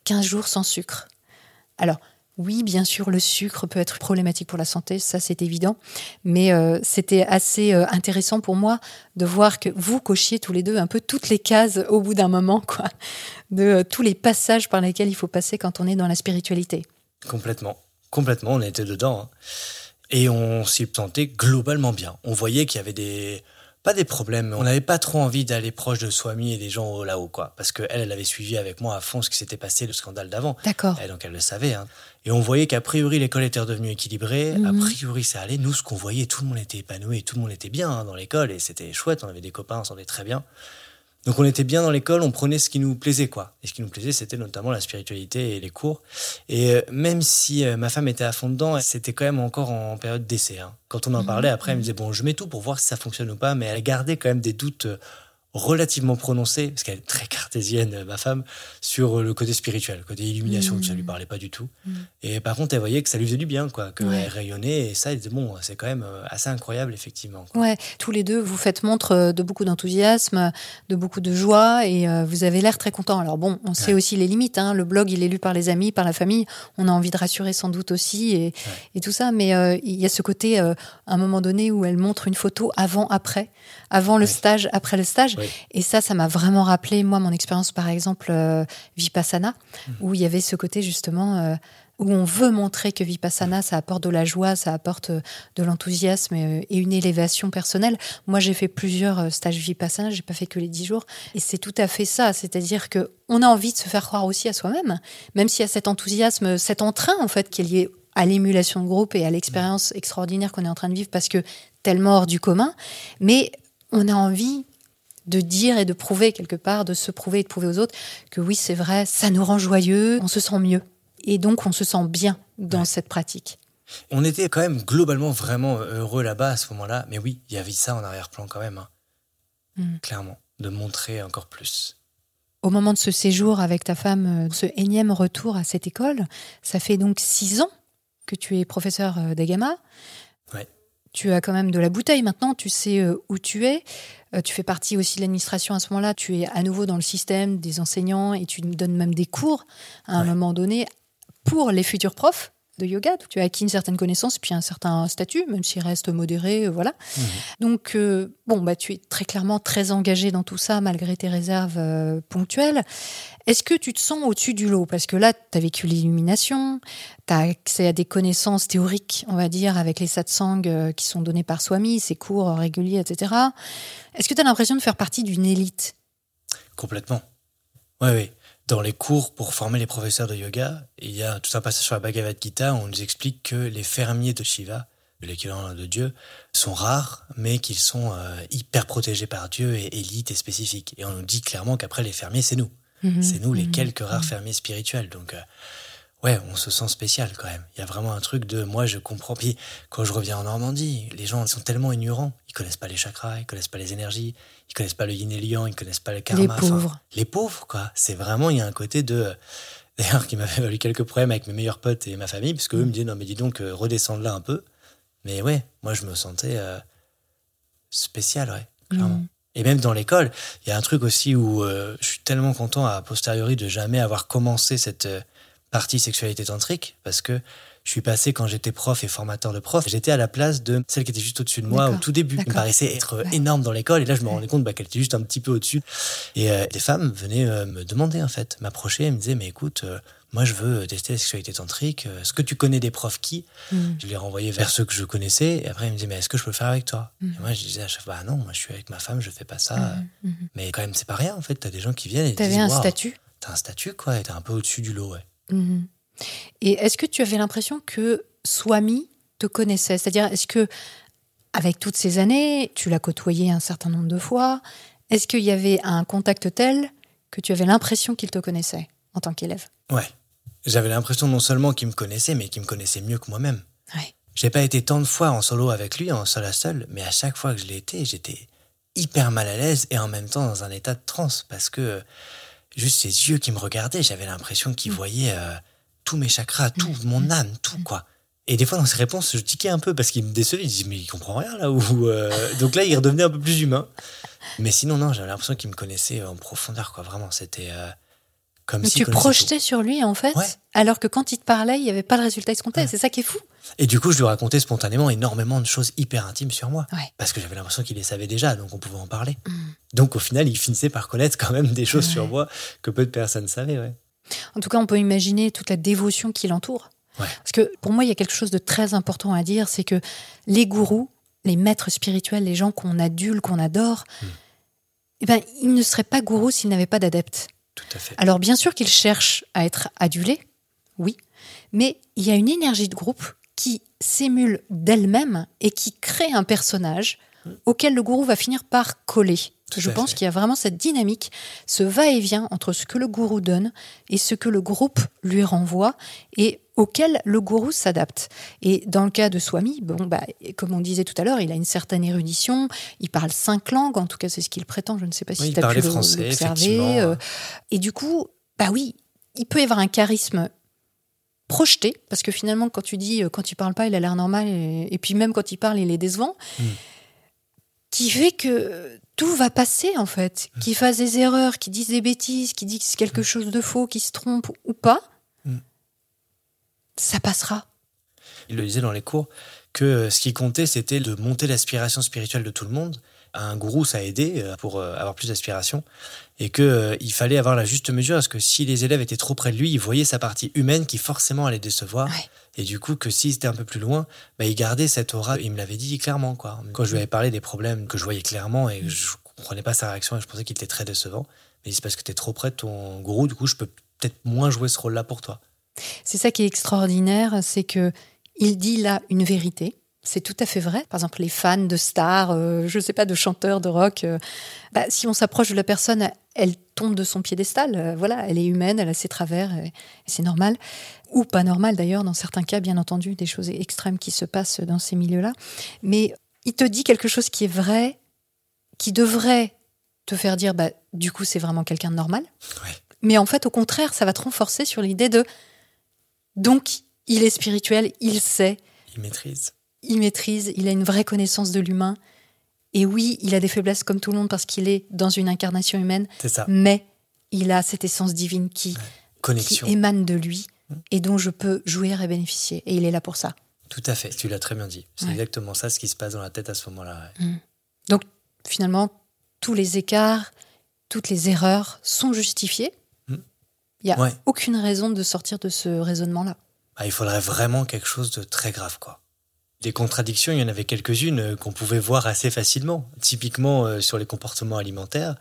15 euh, jours sans sucre. Alors, oui, bien sûr, le sucre peut être problématique pour la santé, ça c'est évident. Mais euh, c'était assez euh, intéressant pour moi de voir que vous cochiez tous les deux un peu toutes les cases au bout d'un moment, quoi, de euh, tous les passages par lesquels il faut passer quand on est dans la spiritualité. Complètement, complètement, on était dedans. Hein. Et on s'y sentait globalement bien. On voyait qu'il y avait des pas des problèmes, on n'avait pas trop envie d'aller proche de Swami et des gens là-haut, quoi. Parce qu'elle, elle avait suivi avec moi à fond ce qui s'était passé, le scandale d'avant. D'accord. Et donc elle le savait. Hein. Et on voyait qu'a priori l'école était redevenue équilibrée, a mhm. priori ça allait. Nous, ce qu'on voyait, tout le monde était épanoui, tout le monde était bien hein, dans l'école et c'était chouette. On avait des copains, on s'entendait très bien. Donc on était bien dans l'école, on prenait ce qui nous plaisait quoi. Et ce qui nous plaisait, c'était notamment la spiritualité et les cours. Et euh, même si euh, ma femme était à fond dedans, c'était quand même encore en période d'essai. Hein. Quand on en mhm. parlait, après, elle me disait bon, je mets tout pour voir si ça fonctionne ou pas, mais elle gardait quand même des doutes euh, relativement prononcée, parce qu'elle est très cartésienne, ma femme, sur le côté spirituel, le côté illumination, mmh. ça lui parlait pas du tout. Mmh. Et par contre, elle voyait que ça lui faisait du bien, quoi, qu'elle rayonnait, et ça, elle disait, bon, c'est quand même euh, assez incroyable, effectivement. Ouais, tous les deux, vous faites montre euh, de beaucoup d'enthousiasme, de beaucoup de joie, et euh, vous avez l'air très content. Alors bon, on sait aussi les limites, hein. le blog, il est lu par les amis, par la famille, on a envie de rassurer sans doute aussi, et, et tout ça, mais il y a ce côté, à un moment donné, où elle montre une photo avant-après, avant le stage, après le stage, et ça, ça m'a vraiment rappelé, moi, mon expérience, par exemple, euh, Vipassana, mhm. où il y avait ce côté, justement, euh, où on veut montrer que Vipassana, ça apporte de la joie, ça apporte euh, de l'enthousiasme et, une élévation personnelle. Moi, j'ai fait plusieurs stages Vipassana, j'ai pas fait que les dix jours. Et c'est tout à fait ça. C'est-à-dire que on a envie de se faire croire aussi à soi-même, même s'il y a cet enthousiasme, cet entrain, en fait, qui est lié à l'émulation de groupe et à l'expérience extraordinaire qu'on est en train de vivre parce que tellement hors du commun. Mais on a envie de dire et de prouver quelque part, de se prouver et de prouver aux autres que oui, c'est vrai, ça nous rend joyeux, on se sent mieux. Et donc, on se sent bien dans cette pratique. On était quand même globalement vraiment heureux là-bas à ce moment-là, mais oui, il y avait ça en arrière-plan quand même, hein. mm. clairement, de montrer encore plus. Au moment de ce séjour avec ta femme, euh, ce énième retour à cette école, ça fait donc six ans que tu es professeur euh, d'Agama. Tu as quand même de la bouteille maintenant, tu sais euh, où tu es. Euh, tu fais partie aussi de l'administration à ce moment-là. Tu es à nouveau dans le système des enseignants et tu donnes même des cours à un moment donné pour les futurs profs de yoga. tu as acquis une certaine connaissance, puis un certain statut, même s'il reste modéré, euh, voilà. Mhm. Donc, euh, bon, bah, tu es très clairement très engagé dans tout ça, malgré tes réserves euh, ponctuelles. Est-ce que tu te sens au-dessus du lot? Parce que là, tu as vécu l'illumination, tu as accès à des connaissances théoriques, on va dire, avec les satsangs qui sont donnés par Swami, ses cours réguliers, etc. Est-ce que tu as l'impression de faire partie d'une élite? Complètement. Oui, oui dans les cours pour former les professeurs de yoga, il y a tout un passage sur la Bhagavad Gita où on nous explique que les fermiers de Shiva, l'équivalent de Dieu, sont rares, mais qu'ils sont euh, hyper protégés par Dieu et élites et spécifiques. Et on nous dit clairement qu'après les fermiers, c'est nous. Mhm. c'est nous les mhm. quelques rares mhm. fermiers spirituels. Donc, euh, ouais, on se sent spécial quand même. Il y a vraiment un truc de moi, je comprends. Puis quand je reviens en Normandie, les gens sont tellement ignorants. Ils connaissent pas les chakras, ils connaissent pas les énergies, ils connaissent pas le yin et le yang, ils connaissent pas le karma. Les pauvres. les pauvres, quoi. C'est vraiment, il y a un côté de. D'ailleurs, qui m'a fait valu quelques problèmes avec mes meilleurs potes et ma famille, parce qu'eux me disaient non, mais dis donc, euh, redescendre là un peu. Mais ouais, moi, je me sentais euh, spécial, ouais, clairement. Mm. Et même dans l'école, il y a un truc aussi où euh, je suis tellement content à posteriori de jamais avoir commencé cette partie sexualité tantrique, parce que je suis passé quand j'étais prof et formateur de prof. J'étais à la place de celle qui était juste au-dessus de moi au tout début. Elle me paraissait être Ouais. énorme dans l'école. Et là, je me rendais compte bah, qu'elle était juste un petit peu au-dessus. Et euh, des femmes venaient euh, me demander, en fait, m'approcher. Elles me disaient, mais écoute, euh, moi, je veux tester la sexualité tantrique. Euh, Est-ce que tu connais des profs qui Mhm. Je les renvoyais vers ceux que je connaissais. Et après, ils me disaient, mais est-ce que je peux le faire avec toi? Mhm. Et moi, je disais à chaque fois, bah non, moi, je suis avec ma femme, je fais pas ça. Mhm. Mais quand même, c'est pas rien, en fait. T'as des gens qui viennent et T'avais un statut? T'as un statut, quoi, et t'es un peu au-dessus du lot, ouais. Mhm. Et est-ce que tu avais l'impression que Swami te connaissait? C'est-à-dire, est-ce que, avec toutes ces années, tu l'as côtoyé un certain nombre de fois, est-ce qu'il y avait un contact tel que tu avais l'impression qu'il te connaissait en tant qu'élève? Ouais. J'avais l'impression non seulement qu'il me connaissait, mais qu'il me connaissait mieux que moi-même. Ouais. J'ai pas été tant de fois en solo avec lui, en seul à seul, mais à chaque fois que je l'ai été, j'étais hyper mal à l'aise et en même temps dans un état de transe parce que juste ses yeux qui me regardaient, j'avais l'impression qu'il Mm. voyait euh, tous mes chakras, tout mon âme, tout quoi. Et des fois dans ses réponses, je tiquais un peu parce qu'il me décevait. Il disait mais il comprend rien là ou euh, donc là il redevenait un peu plus humain. Mais sinon non, j'avais l'impression qu'il me connaissait en profondeur quoi. Vraiment, c'était euh, comme Mais si tu projetais sur lui, en fait, Ouais. alors que quand il te parlait, il n'y avait pas le résultat escompté. Ouais. C'est ça qui est fou. Et du coup, je lui racontais spontanément énormément de choses hyper intimes sur moi. Ouais. Parce que j'avais l'impression qu'il les savait déjà, donc on pouvait en parler. Mm. Donc au final, il finissait par connaître quand même des choses sur moi que peu de personnes savaient. En tout cas, on peut imaginer toute la dévotion qui l'entoure. Parce que pour moi, il y a quelque chose de très important à dire, c'est que les gourous, les maîtres spirituels, les gens qu'on adule, qu'on adore, Mm. eh ben, ils ne seraient pas gourous s'ils n'avaient pas d'adeptes. Tout à fait. Alors bien sûr qu'ils cherchent à être adulés, oui, mais il y a une énergie de groupe qui s'émule d'elle-même et qui crée un personnage auquel le gourou va finir par coller. Tout Je pense qu'il y a vraiment cette dynamique, ce va-et-vient entre ce que le gourou donne et ce que le groupe lui renvoie et auquel le gourou s'adapte. Et dans le cas de Swami, bon, bah, comme on disait tout à l'heure, il a une certaine érudition, il parle cinq langues, en tout cas c'est ce qu'il prétend, je ne sais pas si Oui, tu as pu français, l'observer. euh, et du coup, bah oui, il peut y avoir un charisme projeté, parce que finalement, quand tu dis, euh, quand il parle pas, il a l'air normal, et, et puis même quand il parle, il est décevant, Mm. qui fait que tout va passer, en fait. Mm. Qu'il fasse des erreurs, qu'il dise des bêtises, qu'il dise quelque chose de faux, qu'il se trompe ou pas. Ça passera. Il le disait dans les cours que euh, ce qui comptait, c'était de monter l'aspiration spirituelle de tout le monde. Un gourou, ça a aidé euh, pour euh, avoir plus d'aspiration. Et que euh, il fallait avoir la juste mesure, parce que si les élèves étaient trop près de lui, ils voyaient sa partie humaine qui forcément allait décevoir. Ouais. Et du coup, que s'ils étaient un peu plus loin, bah, il gardait cette aura. Il me l'avait dit clairement, quoi. Quand je lui avais parlé des problèmes que je voyais clairement et que je comprenais pas sa réaction et je pensais qu'il était très décevant, mais c'est parce que tu es trop près de ton gourou, du coup, je peux peut-être moins jouer ce rôle-là pour toi. C'est ça qui est extraordinaire, c'est que il dit là une vérité. C'est tout à fait vrai. Par exemple, les fans de stars, euh, je ne sais pas, de chanteurs de rock, euh, bah, si on s'approche de la personne, elle tombe de son piédestal. euh, voilà, elle est humaine, elle a ses travers, et, et c'est normal. Ou pas normal d'ailleurs, dans certains cas, bien entendu, des choses extrêmes qui se passent dans ces milieux-là. Mais il te dit quelque chose qui est vrai, qui devrait te faire dire, bah, du coup, c'est vraiment quelqu'un de normal. Ouais. Mais en fait, au contraire, ça va te renforcer sur l'idée de donc, il est spirituel, il sait, Il maîtrise. il maîtrise, il a une vraie connaissance de l'humain. Et oui, il a des faiblesses comme tout le monde parce qu'il est dans une incarnation humaine, C'est ça. mais il a cette essence divine qui, émane de lui Mm. et dont je peux jouir et bénéficier. Et il est là pour ça. Tout à fait. Tu l'as très bien dit. C'est Ouais. exactement ça ce qui se passe dans la tête à ce moment-là. ouais. Donc, finalement, tous les écarts, toutes les erreurs sont justifiées. Il n'y a Ouais. aucune raison de sortir de ce raisonnement-là. Ah, il faudrait vraiment quelque chose de très grave, quoi. Des contradictions, il y en avait quelques-unes euh, qu'on pouvait voir assez facilement. Typiquement euh, sur les comportements alimentaires,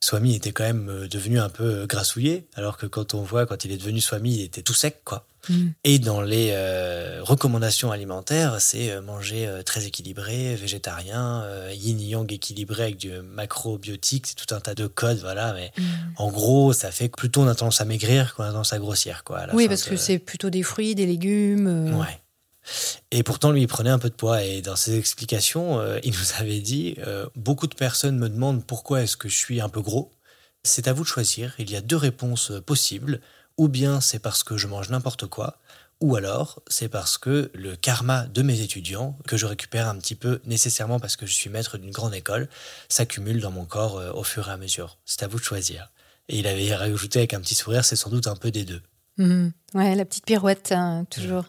Swami était quand même euh, devenu un peu grassouillé, alors que quand on voit, quand il est devenu Swami, il était tout sec, quoi. Mm. Et dans les euh, recommandations alimentaires, c'est euh, manger euh, très équilibré, végétarien, euh, yin-yang équilibré avec du macrobiotique, c'est tout un tas de codes, voilà. Mais Mm. en gros, ça fait que plutôt on a tendance à maigrir qu'on a tendance à grossir, quoi. à Oui, parce de- que c'est plutôt des fruits, des légumes. Ouais. Et pourtant, lui, il prenait un peu de poids. Et dans ses explications, il nous avait dit Beaucoup de personnes me demandent pourquoi est-ce que je suis un peu gros. C'est à vous de choisir. Il y a deux réponses possibles. Ou bien c'est parce que je mange n'importe quoi, ou alors c'est parce que le karma de mes étudiants, que je récupère un petit peu nécessairement parce que je suis maître d'une grande école, s'accumule dans mon corps euh, au fur et à mesure. C'est à vous de choisir. Et il avait rajouté avec un petit sourire, c'est sans doute un peu des deux. Mhm. Ouais, la petite pirouette, hein, toujours.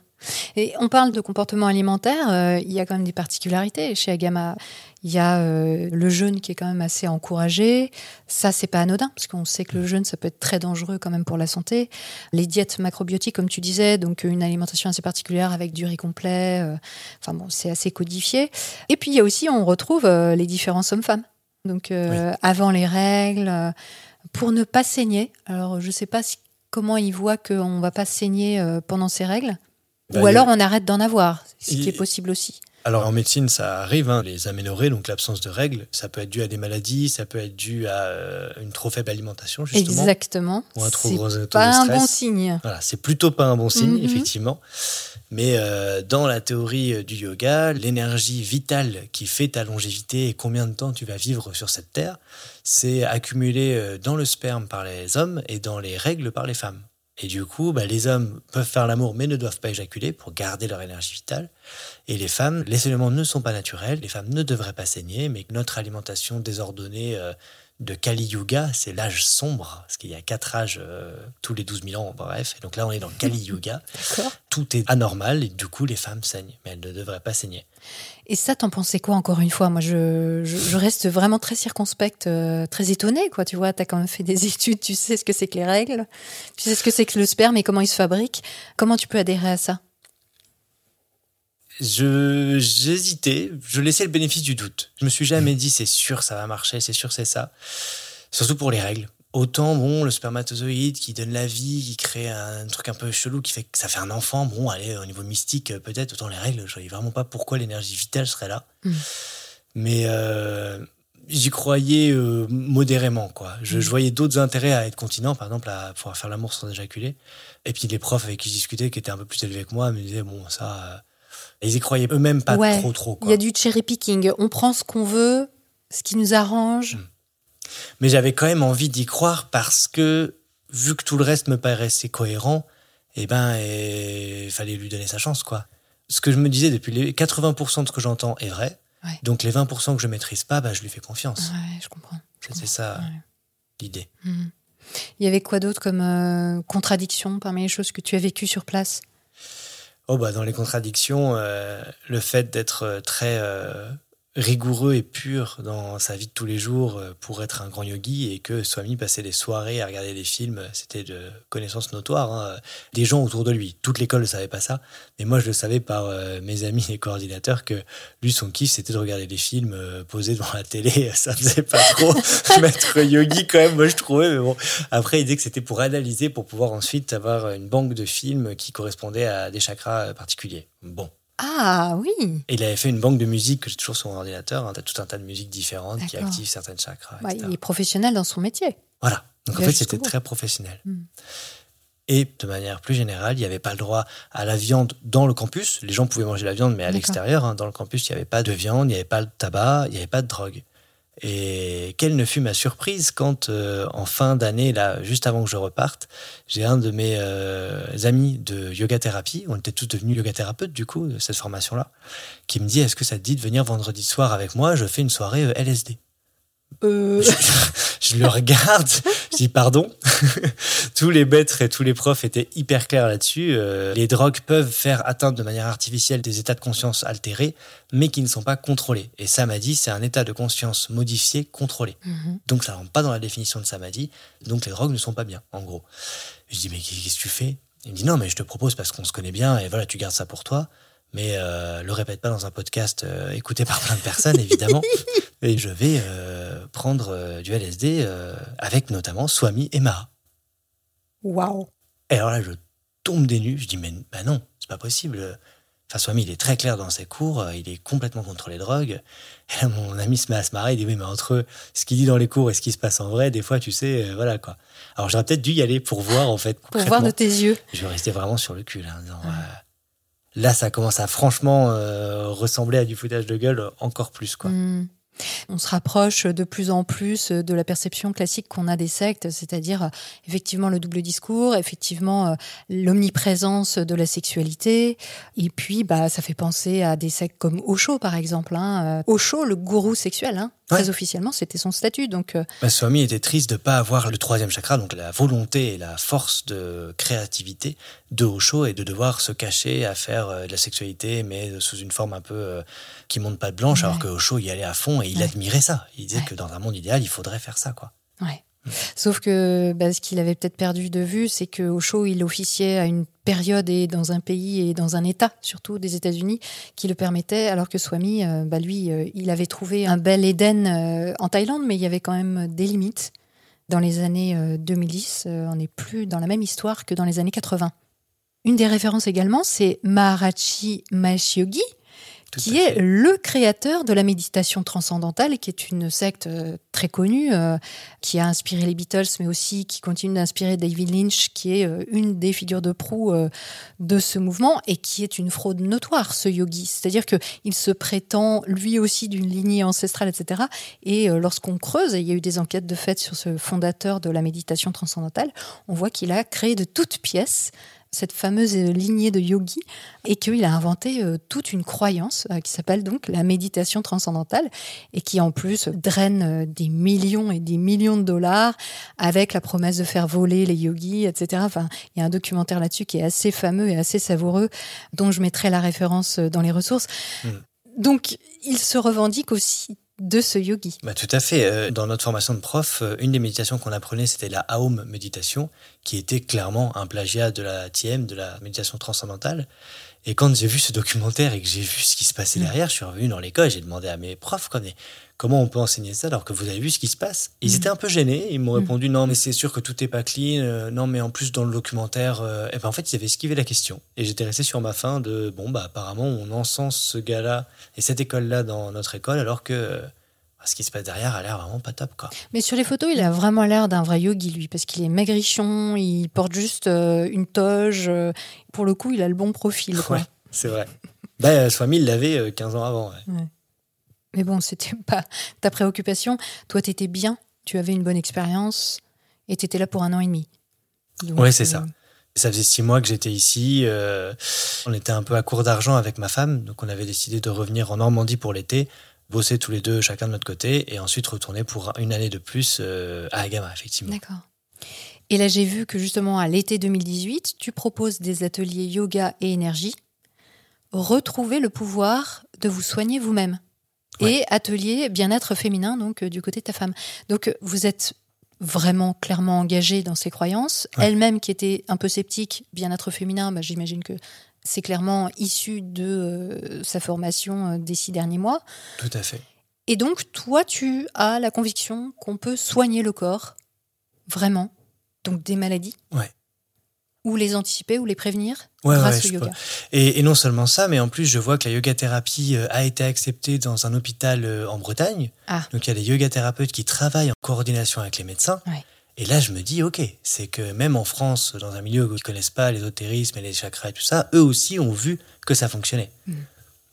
Et on parle de comportement alimentaire, euh, il y a quand même des particularités chez Agama. Il y a euh, le jeûne qui est quand même assez encouragé. Ça, c'est pas anodin, parce qu'on sait que le jeûne, ça peut être très dangereux quand même pour la santé. Les diètes macrobiotiques, comme tu disais, donc une alimentation assez particulière avec du riz complet. euh, enfin bon, c'est assez codifié. Et puis il y a aussi, on retrouve euh, les différences hommes-femmes. Donc euh, avant les règles, euh, pour ne pas saigner. Alors je sais pas si- comment ils voient qu'on va pas saigner euh, pendant ces règles. Bah, Ou alors on arrête d'en avoir, ce qui est possible aussi. Alors en médecine, ça arrive, hein, les aménorrhées, donc l'absence de règles, ça peut être dû à des maladies, ça peut être dû à euh, une trop faible alimentation, justement. Exactement. Ou un trop C'est gros de pas un bon signe. Voilà, c'est plutôt pas un bon signe, Mhm. effectivement. Mais euh, dans la théorie euh, du yoga, l'énergie vitale qui fait ta longévité et combien de temps tu vas vivre sur cette terre, c'est accumulé dans le sperme par les hommes et dans les règles par les femmes. Et du coup, bah, les hommes peuvent faire l'amour mais ne doivent pas éjaculer pour garder leur énergie vitale. Et les femmes, les saignements ne sont pas naturels, les femmes ne devraient pas saigner, mais notre alimentation désordonnée euh, de Kali Yuga, c'est l'âge sombre, parce qu'il y a quatre âges euh, tous les 12 000 ans, bref. Et donc là, on est dans le Kali Yuga. Tout est anormal et du coup, les femmes saignent, mais elles ne devraient pas saigner. Et ça, t'en pensais quoi encore une fois? Moi, je, je, je reste vraiment très circonspecte, euh, très étonnée, quoi. Tu vois, t'as quand même fait des études, tu sais ce que c'est que les règles, tu sais ce que c'est que le sperme et comment il se fabrique. Comment tu peux adhérer à ça? Je j'hésitais, je laissais le bénéfice du doute. Je me suis jamais dit c'est sûr ça va marcher, c'est sûr c'est ça. Surtout pour les règles. Autant bon le spermatozoïde qui donne la vie, qui crée un truc un peu chelou qui fait que ça fait un enfant. Bon allez au niveau mystique euh, peut-être autant les règles. Je voyais vraiment pas pourquoi l'énergie vitale serait là. Mm. Mais euh, j'y croyais euh, modérément quoi. Je, je voyais d'autres intérêts à être continent par exemple à pouvoir faire l'amour sans éjaculer. Et puis les profs avec qui je discutais qui étaient un peu plus élevés que moi me disaient bon ça ils y croyaient eux-mêmes pas Ouais. trop trop Il y a du cherry picking. On prend ce qu'on veut, ce qui nous arrange. Mais j'avais quand même envie d'y croire parce que, vu que tout le reste me paraissait cohérent, eh ben, il fallait lui donner sa chance, quoi. Ce que je me disais depuis les 80% de ce que j'entends est vrai. Ouais. Donc les 20% que je maîtrise pas, bah, je lui fais confiance. Ouais, je comprends. comprends. ça Ouais. l'idée. Mhm. Il y avait quoi d'autre comme euh, contradiction parmi les choses que tu as vécues sur place? Oh bah dans les contradictions, euh, le fait d'être euh, très euh, rigoureux et pur dans sa vie de tous les jours euh, pour être un grand yogi et que Swami passait des soirées à regarder des films, euh, c'était de connaissance notoire. hein. Des gens autour de lui, toute l'école ne savait pas ça, mais moi je le savais par euh, mes amis et coordinateurs que lui son kiff c'était de regarder des films euh, posés devant la télé, ça faisait pas trop maître yogi quand même, moi je trouvais, mais bon. Après il disait que c'était pour analyser, pour pouvoir ensuite avoir une banque de films qui correspondaient à des chakras euh, particuliers. Bon. Ah oui Et il avait fait une banque de musique que j'ai toujours sur mon ordinateur. hein. T'as tout un tas de musiques différentes qui activent certaines chakras. Bah. Il est professionnel dans son métier. Voilà. Donc Il en fait, c'était très professionnel. Mm. Et de manière plus générale, il n'y avait pas le droit à la viande dans le campus. Les gens pouvaient manger la viande, mais à l'extérieur, hein, dans le campus, il n'y avait pas de viande, il n'y avait pas de tabac, il n'y avait pas de drogue. Et quelle ne fut ma surprise quand, euh, en fin d'année, là, juste avant que je reparte, j'ai un de mes euh, amis de yoga thérapie, on était tous devenus yoga thérapeutes du coup, de cette formation-là, qui me dit Est-ce que ça te dit de venir vendredi soir avec moi? Je fais une soirée euh, LSD. Euh, Je le regarde, je dis pardon. tous les maîtres et tous les profs étaient hyper clairs là-dessus. Euh, les drogues peuvent faire atteindre de manière artificielle des états de conscience altérés, mais qui ne sont pas contrôlés. Et samadhi, c'est un état de conscience modifié, contrôlé. mhm. Donc ça rentre pas dans la définition de samadhi. Donc les drogues ne sont pas bien, en gros. Je dis mais qu'est-ce que tu fais? Il me dit non mais je te propose parce qu'on se connaît bien et voilà tu gardes ça pour toi. Mais euh, le répète pas dans un podcast euh, écouté par plein de personnes évidemment. et je vais euh, prendre euh, du LSD euh, avec notamment Swami et Mara. Waouh Et alors là je tombe des nues. Je dis mais bah non c'est pas possible. Enfin Swami il est très clair dans ses cours. Il est complètement contre les drogues. Et là mon ami se met à se marrer. Il dit oui mais entre ce qu'il dit dans les cours et ce qui se passe en vrai des fois tu sais euh, voilà quoi. Alors j'aurais peut-être dû y aller pour voir en fait Pour voir de tes yeux. Je restais vraiment sur le cul là, en disant, euh, là ça commence à franchement euh, ressembler à du foutage de gueule encore plus quoi. Mm. On se rapproche de plus en plus de la perception classique qu'on a des sectes, c'est-à-dire euh, effectivement le double discours, effectivement euh, l'omniprésence de la sexualité, et puis bah ça fait penser à des sectes comme Osho par exemple. Hein. Osho, le gourou sexuel, hein. Très officiellement, c'était son statut. Donc, bah, Swami était triste de pas avoir le troisième chakra, donc la volonté et la force de créativité de Osho et de devoir se cacher à faire de la sexualité, mais sous une forme un peu qui monte pas de blanche, alors que Osho y allait à fond et il admirait ça. Il disait que dans un monde idéal, il faudrait faire ça, quoi. Ouais. Sauf que bah, ce qu'il avait peut-être perdu de vue, c'est que Osho, il officiait à une période et dans un pays et dans un État, surtout des États-Unis, qui le permettait, alors que Swami, euh, bah, lui, euh, il avait trouvé un bel Éden euh, en Thaïlande, mais il y avait quand même des limites. Dans les années 2010, on n'est plus dans la même histoire que dans les années 80. Une des références également, c'est Maharaji Mahesh Qui est le créateur de la méditation transcendantale, qui est une secte euh, très connue, euh, qui a inspiré les Beatles, mais aussi qui continue d'inspirer David Lynch, qui est euh, une des figures de proue de ce mouvement, et qui est une fraude notoire, ce yogi. C'est-à-dire qu'il se prétend lui aussi d'une lignée ancestrale, etc. Et lorsqu'on creuse, et il y a eu des enquêtes de fait sur ce fondateur de la méditation transcendantale, on voit qu'il a créé de toutes pièces cette fameuse lignée de yogi et qu'il a inventé euh, toute une croyance euh, qui s'appelle donc la méditation transcendantale et qui en plus draine euh, des millions et des millions de dollars avec la promesse de faire voler les yogis, etc. Enfin, il y a un documentaire là-dessus qui est assez fameux et assez savoureux dont je mettrai la référence dans les ressources. Hmm. Donc, il se revendique aussi de ce yogi. Bah, tout à fait. Euh, dans notre formation de prof, euh, une des méditations qu'on apprenait, c'était la Aum méditation, qui était clairement un plagiat de la TM, de la méditation transcendantale. Et quand j'ai vu ce documentaire et que j'ai vu ce qui se passait mm. derrière, je suis revenu dans l'école, j'ai demandé à mes profs comment on peut enseigner ça alors que vous avez vu ce qui se passe? Ils mm. étaient un peu gênés, ils m'ont mm. répondu non mais c'est sûr que tout est pas clean, euh, non mais en plus dans le documentaire, et ben en fait ils avaient esquivé la question. Et j'étais resté sur ma fin de bon bah apparemment on encense ce gars-là et cette école-là dans notre école alors que ce qui se passe derrière a l'air vraiment pas top. Quoi. Mais sur les photos, il a vraiment l'air d'un vrai yogi, lui, parce qu'il est maigrichon, il porte juste euh, une toge. Euh, pour le coup, il a le bon profil. Quoi. c'est vrai. bah, Swami, il l'avait 15 euh, ans avant. Mais bon, c'était pas ta préoccupation. Toi, tu étais bien, tu avais une bonne expérience, et tu étais là pour un an et demi. Oui, c'est ça. Ça faisait six mois que j'étais ici. on était un peu à court d'argent avec ma femme, donc on avait décidé de revenir en Normandie pour l'été bosser tous les deux chacun de notre côté et ensuite retourner pour une année de plus euh, à Agama, effectivement. D'accord. Et là, j'ai vu que justement à l'été 2018, tu proposes des ateliers yoga et énergie. Retrouver le pouvoir de vous soigner vous-même. Et atelier bien-être féminin, donc euh, du côté de ta femme. Donc euh, vous êtes vraiment clairement engagée dans ces croyances. Elle-même qui était un peu sceptique, bien-être féminin, bah, j'imagine que c'est clairement issu de euh, sa formation euh, des six derniers mois. Tout à fait. Et donc, toi, tu as la conviction qu'on peut soigner le corps, vraiment, donc des maladies. Ouais. Ou les anticiper ou les prévenir grâce au yoga. Et, non seulement ça, mais en plus, je vois que la yoga thérapie euh, a été acceptée dans un hôpital en Bretagne. Ah. Donc, il y a des yoga thérapeutes qui travaillent en coordination avec les médecins. Ouais. Et là, je me dis, ok, c'est que même en France, dans un milieu où ils ne connaissent pas l'ésotérisme et les chakras et tout ça, eux aussi ont vu que ça fonctionnait. Mm.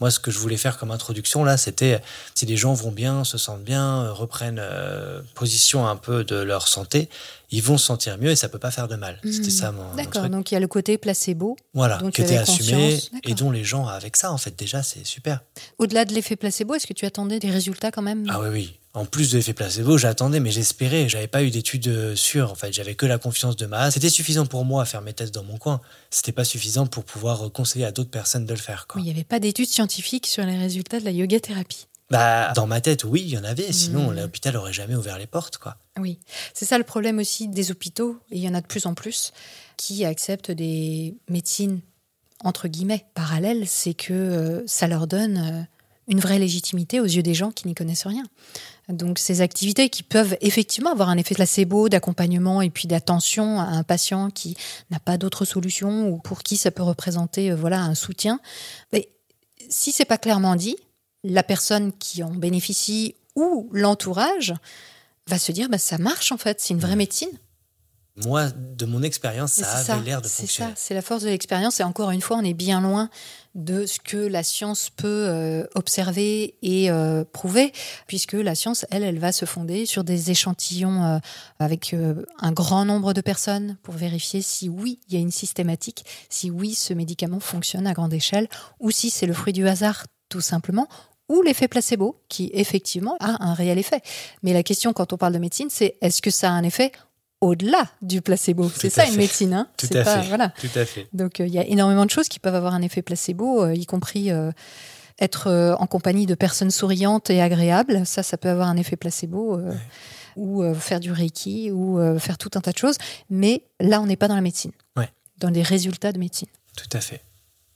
Moi, ce que je voulais faire comme introduction, là, c'était si les gens vont bien, se sentent bien, euh, reprennent euh, position un peu de leur santé, ils vont se sentir mieux et ça peut pas faire de mal. C'était mm. ça mon. D'accord, donc il y a le côté placebo. Voilà, qui était assumé et dont les gens, avec ça, en fait, déjà, c'est super. Au-delà de l'effet placebo, est-ce que tu attendais des résultats quand même? Ah oui, oui. En plus de l'effet placebo, j'attendais, mais j'espérais. J'avais pas eu d'études euh, sûres. En fait, j'avais que la confiance de ma. C'était suffisant pour moi à faire mes tests dans mon coin. C'était pas suffisant pour pouvoir euh, conseiller à d'autres personnes de le faire. il n'y avait pas d'études scientifiques sur les résultats de la yoga thérapie. Bah, dans ma tête, oui, il y en avait. Sinon, hmm. l'hôpital aurait jamais ouvert les portes, quoi. Oui, c'est ça le problème aussi des hôpitaux. Et il y en a de plus en plus qui acceptent des médecines entre guillemets parallèles. C'est que euh, ça leur donne une vraie légitimité aux yeux des gens qui n'y connaissent rien. Donc ces activités qui peuvent effectivement avoir un effet placebo d'accompagnement et puis d'attention à un patient qui n'a pas d'autre solution ou pour qui ça peut représenter euh, voilà un soutien. Mais si c'est pas clairement dit, la personne qui en bénéficie ou l'entourage va se dire bah, ça marche en fait, c'est une vraie médecine. Moi, de mon expérience, ça avait l'air de fonctionner. C'est ça, c'est la force de l'expérience. Et encore une fois, on est bien loin de ce que la science peut euh, observer et euh, prouver, puisque la science, elle, elle va se fonder sur des échantillons euh, avec un grand nombre de personnes pour vérifier si oui, il y a une systématique, si oui, ce médicament fonctionne à grande échelle, ou si c'est le fruit du hasard, tout simplement, ou l'effet placebo, qui effectivement a un réel effet. Mais la question quand on parle de médecine, c'est est-ce que ça a un effet au-delà du placebo. C'est ça une médecine. Hein Tout, à pas, fait. Voilà. Tout à fait. Donc euh, il y a énormément de choses qui peuvent avoir un effet placebo, euh, y compris euh, être en compagnie de personnes souriantes et agréables. Ça, ça peut avoir un effet placebo. Ou faire du reiki, ou faire tout un tas de choses. Mais là, on n'est pas dans la médecine. Ouais. Dans les résultats de médecine. Tout à fait.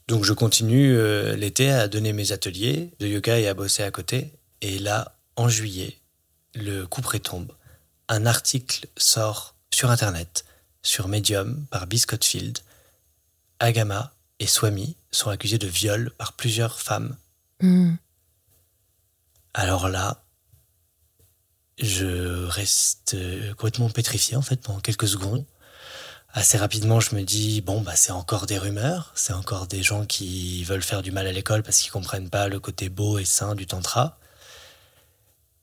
Donc je continue l'été à donner mes ateliers de yoga et à bosser à côté. Et là, en juillet, le coup tombe. Un article sort sur Internet, sur Medium, par Biscottfield, Agama et Swami sont accusés de viol par plusieurs femmes. Hmm. Alors là, je reste complètement pétrifié en fait pendant quelques secondes. Assez rapidement, je me dis bon bah c'est encore des rumeurs, c'est encore des gens qui veulent faire du mal à l'école parce qu'ils comprennent pas le côté beau et sain du tantra.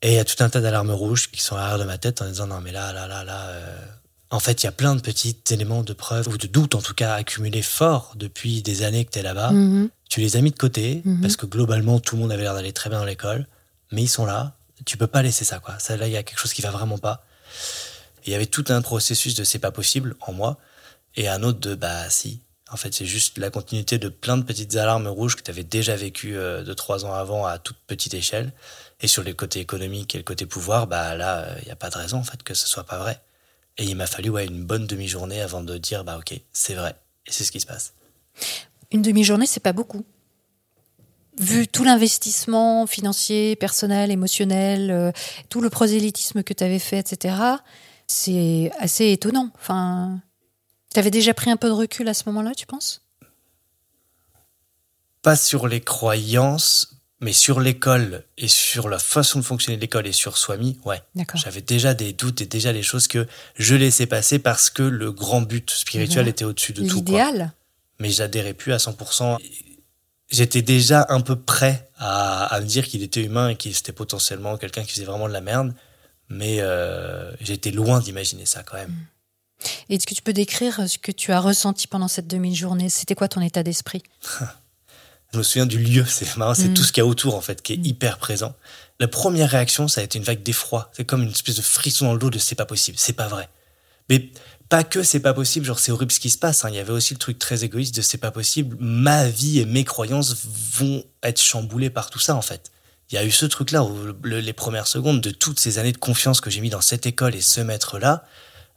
Et il y a tout un tas d'alarmes rouges qui sont à l'arrière de ma tête en disant non mais là là là là euh, en fait, il y a plein de petits éléments de preuve, ou de doute en tout cas, accumulés forts depuis des années que tu es là-bas. Mhm. Tu les as mis de côté, Mhm. parce que globalement, tout le monde avait l'air d'aller très bien dans l'école, mais ils sont là. Tu peux pas laisser ça, quoi. Ça, là, il y a quelque chose qui va vraiment pas. Il y avait tout un processus de c'est pas possible en moi, et un autre de bah si. En fait, c'est juste la continuité de plein de petites alarmes rouges que tu avais déjà vécues euh, de trois ans avant à toute petite échelle. Et sur les côtés économiques et le côté pouvoir, bah là, il n'y a pas de raison en fait que ce soit pas vrai. Et il m'a fallu ouais, une bonne demi-journée avant de dire bah ok, c'est vrai. Et c'est ce qui se passe. Une demi-journée, c'est pas beaucoup. Vu tout l'investissement financier, personnel, émotionnel, euh, tout le prosélytisme que tu avais fait, etc., c'est assez étonnant. Enfin, tu avais déjà pris un peu de recul à ce moment-là, tu penses? Pas sur les croyances, mais sur l'école et sur la façon de fonctionner de l'école et sur Swami, ouais. J'avais déjà des doutes et déjà des choses que je laissais passer parce que le grand but spirituel était au-dessus de tout. L'idéal. Mais j'adhérais plus à 100%. J'étais déjà un peu prêt à, me dire qu'il était humain et qu'il était potentiellement quelqu'un qui faisait vraiment de la merde. Mais euh, j'étais loin d'imaginer ça quand même. Est-ce que tu peux décrire ce que tu as ressenti pendant cette demi-journée? C'était quoi ton état d'esprit? Je me souviens du lieu, c'est marrant, c'est Mm. tout ce qu'il y a autour en fait qui est Mm. hyper présent. La première réaction, ça a été une vague d'effroi. C'est comme une espèce de frisson dans le dos de c'est pas possible, c'est pas vrai. Mais pas que c'est pas possible, genre c'est horrible ce qui se passe. hein. Il y avait aussi le truc très égoïste de c'est pas possible. Ma vie et mes croyances vont être chamboulées par tout ça en fait. Il y a eu ce truc-là, les premières secondes de toutes ces années de confiance que j'ai mis dans cette école et ce maître-là,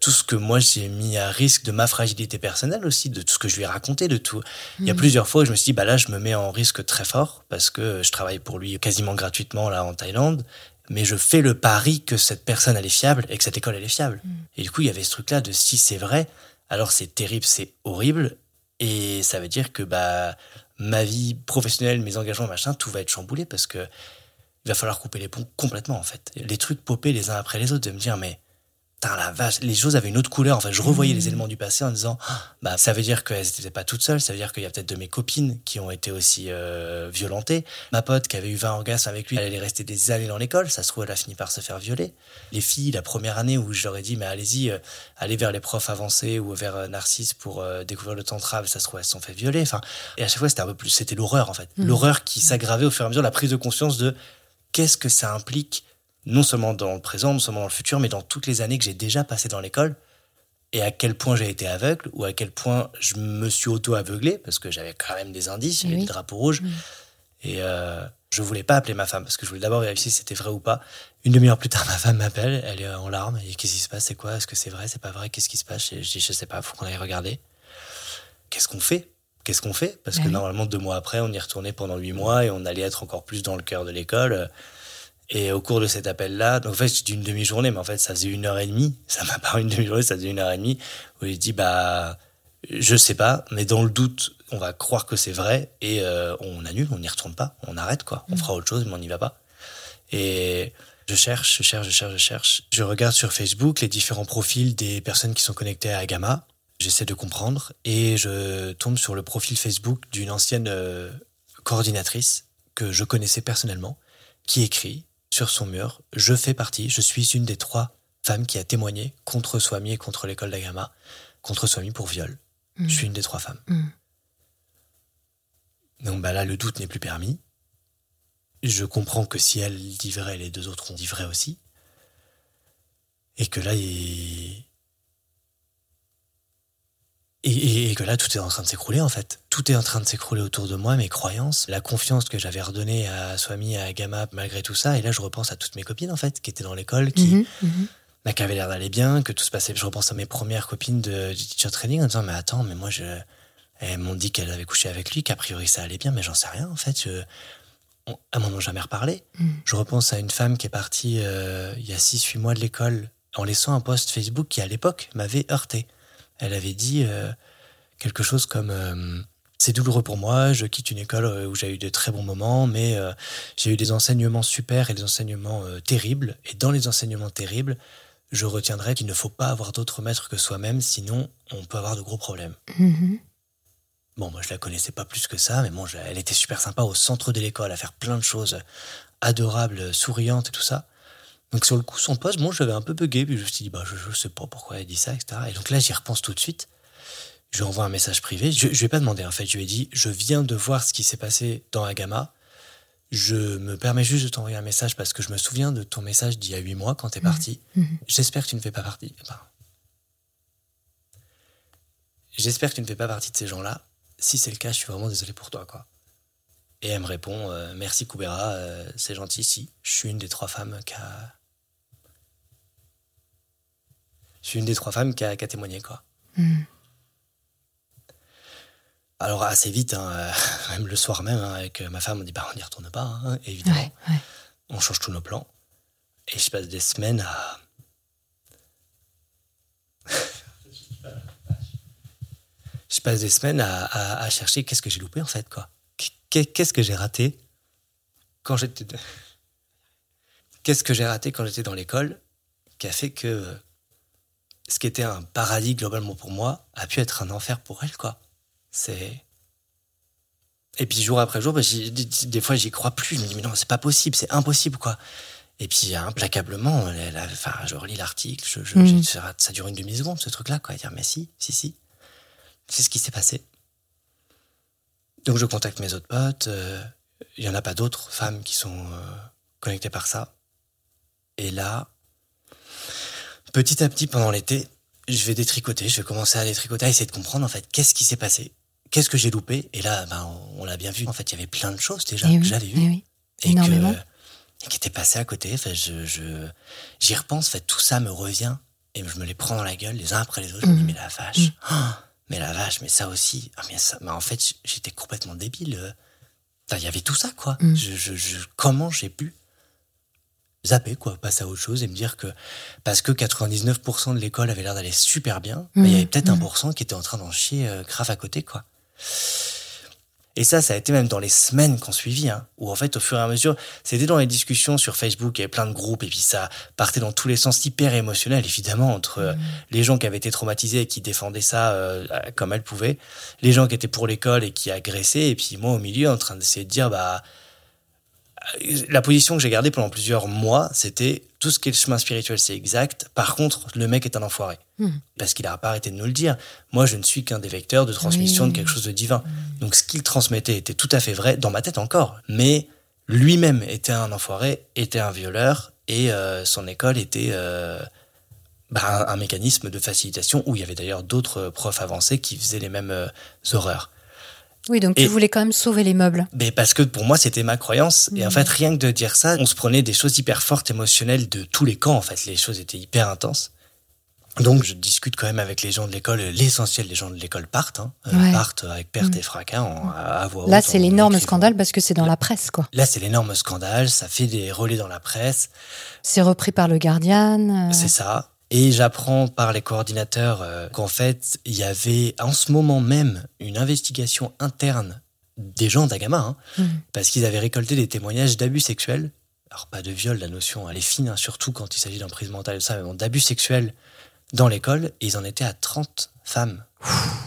tout ce que moi j'ai mis à risque de ma fragilité personnelle aussi, de tout ce que je lui ai raconté, de tout. Il y a Mm. plusieurs fois où je me suis dit, bah là, je me mets en risque très fort parce que je travaille pour lui quasiment gratuitement là en Thaïlande, mais je fais le pari que cette personne elle est fiable et que cette école elle est fiable. Mm. Et du coup, il y avait ce truc-là de si c'est vrai, alors c'est terrible, c'est horrible, et ça veut dire que bah ma vie professionnelle, mes engagements, machin, tout va être chamboulé parce que il va falloir couper les ponts complètement en fait. Les trucs popper les uns après les autres, de me dire mais la vache, les choses avaient une autre couleur. Enfin, je revoyais les éléments du passé en disant, Ah, bah, ça veut dire qu'elles n'étaient pas toutes seules. Ça veut dire qu'il y a peut-être de mes copines qui ont été aussi euh, violentées. Ma pote qui avait eu 20 orgasmes avec lui, elle allait rester des années dans l'école. Ça se trouve, elle a fini par se faire violer. Les filles, la première année où je leur ai dit, mais allez-y, euh, allez vers les profs avancés ou vers euh, Narcisse pour euh, découvrir le tantra, ça se trouve, elles se sont fait violer. Enfin, et à chaque fois, c'était un peu plus, c'était l'horreur en fait. Mhm. L'horreur qui s'aggravait au fur et à mesure, la prise de conscience de qu'est-ce que ça implique non seulement dans le présent, non seulement dans le futur, mais dans toutes les années que j'ai déjà passées dans l'école, et à quel point j'ai été aveugle, ou à quel point je me suis auto-aveuglé, parce que j'avais quand même des indices, Oui. des drapeaux rouges, et euh, je voulais pas appeler ma femme, parce que je voulais d'abord vérifier si c'était vrai ou pas. Une demi-heure plus tard, ma femme m'appelle, elle est en larmes, et qu'est-ce qui se passe, c'est quoi, est-ce que c'est vrai, c'est pas vrai, qu'est-ce qui se passe, je dis, je sais pas, faut qu'on aille regarder. Qu'est-ce qu'on fait? Qu'est-ce qu'on fait? Parce que oui. normalement, deux mois après, on y retournait pendant huit mois, et on allait être encore plus dans le cœur de l'école. Et au cours de cet appel-là, donc en fait, j'ai dit une demi-journée, mais en fait, ça faisait une heure et demie. Ça m'a pas une demi-journée, ça faisait une heure et demie, où j'ai dit, bah, je sais pas, mais dans le doute, on va croire que c'est vrai, et euh, on annule, on n'y retourne pas, on arrête, quoi. On Mm. fera autre chose, mais on n'y va pas. Et Je cherche, je cherche, je cherche, je cherche. Je regarde sur Facebook les différents profils des personnes qui sont connectées à Gamma. J'essaie de comprendre et je tombe sur le profil Facebook d'une ancienne euh, coordinatrice que je connaissais personnellement qui écrit sur son mur Je fais partie, je suis une des trois femmes qui a témoigné contre Swami et contre l'école d'Agama, contre Swami pour viol. Je suis une des trois femmes. Mm. Donc bah là, le doute n'est plus permis. Je comprends que si elle dit vrai, les deux autres ont dit vrai aussi. Et que là, il... Et, et que là, tout est en train de s'écrouler en fait. Tout est en train de s'écrouler autour de moi, mes croyances, la confiance que j'avais redonnée à Swami, à Gamma, malgré tout ça. Et là, je repense à toutes mes copines en fait, qui étaient dans l'école, qui, Mhm, mhm. bah, qui avaient l'air d'aller bien, que tout se passait. Je repense à mes premières copines de, du teacher training en disant, mais attends, mais moi, je... elles m'ont dit qu'elles avaient couché avec lui, qu'a priori ça allait bien, mais j'en sais rien en fait. Je... on- Elles m'en ont jamais reparlé. Mm. Je repense à une femme qui est partie euh, il y a 6-8 mois de l'école en laissant un post Facebook qui, à l'époque, m'avait heurté. Elle avait dit euh, quelque chose comme euh, C'est douloureux pour moi, je quitte une école euh, où j'ai eu de très bons moments, mais euh, j'ai eu des enseignements super et des enseignements euh, terribles. Et dans les enseignements terribles, je retiendrai qu'il ne faut pas avoir d'autres maîtres que soi-même, sinon on peut avoir de gros problèmes. Mhm. Bon, moi, je la connaissais pas plus que ça, mais bon, je- elle était super sympa au centre de l'école, à faire plein de choses adorables, souriantes et tout ça. Donc, sur le coup, son poste, bon, j'avais un peu bugué, puis je me suis dit, bah, je, je sais pas pourquoi elle dit ça, etc. Et donc là, j'y repense tout de suite. Je lui envoie un message privé. Je, je lui ai pas demandé, en fait. Je lui ai dit, je viens de voir ce qui s'est passé dans Agama. Je me permets juste de t'envoyer un message parce que je me souviens de ton message d'il y a huit mois quand t'es parti. Mhm. J'espère que tu ne fais pas partie. eh ben, J'espère que tu ne fais pas partie de ces gens-là. Si c'est le cas, je suis vraiment désolé pour toi, quoi. Et elle me répond euh, Merci Koubera, euh, c'est gentil, si. Je suis une des trois femmes qui a. Je suis une des trois femmes qui a, qui a témoigné, quoi. Mm. Alors, assez vite, hein, euh, même le soir même, hein, avec euh, ma femme, on dit Bah, on n'y retourne pas, hein, évidemment. Ouais, ouais. On change tous nos plans. Et je passe des semaines à. je passe des semaines à, à- à chercher qu'est-ce que j'ai loupé en fait, quoi. Qu'est- Qu'est-ce que j'ai raté quand j'étais. Qu'est-ce que j'ai raté quand j'étais dans l'école qui a fait que ce qui était un paradis globalement pour moi a pu être un enfer pour elle, quoi. C'est. Et puis jour après jour, bah, des, des fois j'y crois plus. Je me dis mais non, c'est pas possible, c'est impossible quoi. Et puis implacablement, elle, a- enfin, je relis l'article, je, je- Mhm. ça, dure une demi-seconde ce truc-là, quoi. Dire mais si, si, si. C'est ce qui s'est passé. Donc je contacte mes autres potes. euh, Il y en a pas d'autres femmes qui sont euh, connectées par ça. Et là, petit à petit pendant l'été, je vais détricoter, je vais commencer à détricoter, à essayer de comprendre en fait qu'est-ce qui s'est passé, qu'est-ce que j'ai loupé. Et là, ben, on, on l'a bien vu. En fait, il y avait plein de choses déjà Eh que oui, j'avais eh vues oui. et Énormément. que et qui étaient passées à côté. Enfin, je, je- j'y repense. En fait, tout ça me revient et je me les prends dans la gueule les uns après les autres. Je me dis Mhm. mais la vache, ah, mais la vache, mais ça aussi. Ah, mais ça, mais en fait, j'étais complètement débile. euh. Il y avait tout ça, quoi. Je, je- je- comment j'ai pu zapper, quoi, passer à autre chose et me dire que parce que 99% de l'école avait l'air d'aller super bien, mais il y avait Mhm. peut-être Mhm. 1% qui était en train d'en chier euh, grave à côté, quoi. Et ça, ça a été même dans les semaines qu'on suivit, hein, où en fait, au fur et à mesure, c'était dans les discussions sur Facebook, il y avait plein de groupes, et puis ça partait dans tous les sens hyper émotionnels, évidemment, entre euh, les gens qui avaient été traumatisés et qui défendaient ça euh, comme elles pouvaient, les gens qui étaient pour l'école et qui agressaient, et puis moi au milieu, en train d'essayer de dire, bah, la position que j'ai gardée pendant plusieurs mois, c'était tout ce qui est le chemin spirituel, c'est exact. Par contre, le mec est un enfoiré. Mhm. Parce qu'il n'a pas arrêté de nous le dire. Moi, je ne suis qu'un des vecteurs de transmission Oui. de quelque chose de divin. Donc, ce qu'il transmettait était tout à fait vrai, dans ma tête encore. Mais lui-même était un enfoiré, était un violeur, et euh, son école était euh, bah, un, un mécanisme de facilitation où il y avait d'ailleurs d'autres profs avancés qui faisaient les mêmes euh, horreurs. Oui, donc tu voulais quand même sauver les meubles. Mais parce que pour moi, c'était ma croyance. Et en Mhm. fait, rien que de dire ça, on se prenait des choses hyper fortes, émotionnelles de tous les camps. En fait, les choses étaient hyper intenses. Donc, je discute quand même avec les gens de l'école. L'essentiel des gens de l'école partent, hein, euh, Ouais. partent avec perte Mhm. et fracas en, à, à voix Là, c'est l'énorme scandale parce que c'est dans la presse, quoi. Là, c'est l'énorme scandale. Ça fait des relais dans la presse. C'est repris par le Guardian. euh, C'est ça. Et j'apprends par les coordinateurs euh, qu'en fait, il y avait en ce moment même une investigation interne des gens d'Agama, hein, Mhm. parce qu'ils avaient récolté des témoignages d'abus sexuels alors pas de viol, la notion elle est fine, hein, surtout quand il s'agit d'un prise mentale et ça, mais bon, d'abus sexuels dans l'école. Et ils en étaient à 30 femmes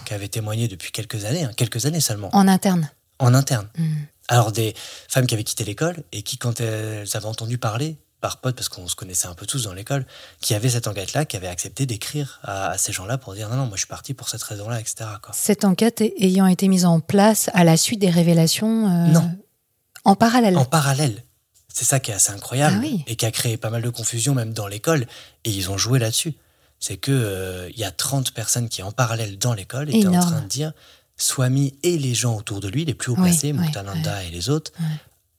qui avaient témoigné depuis quelques années, hein, quelques années seulement, En interne. en interne. Mm. Alors des femmes qui avaient quitté l'école et qui, quand elles avaient entendu parler par potes, parce qu'on se connaissait un peu tous dans l'école, qui avaient cette enquête-là, qui avaient accepté d'écrire à, à ces gens-là pour dire non, non, moi je suis parti pour cette raison-là, etc. Quoi. Cette enquête ayant été mise en place à la suite des révélations euh, Non. en parallèle. En parallèle. C'est ça qui est assez incroyable Ah oui. et qui a créé pas mal de confusion même dans l'école et ils ont joué là-dessus. C'est que euh, il y a 30 personnes qui en parallèle dans l'école étaient en train de dire Swami et les gens autour de lui, les plus haut placés, oui, Muktananda et les autres,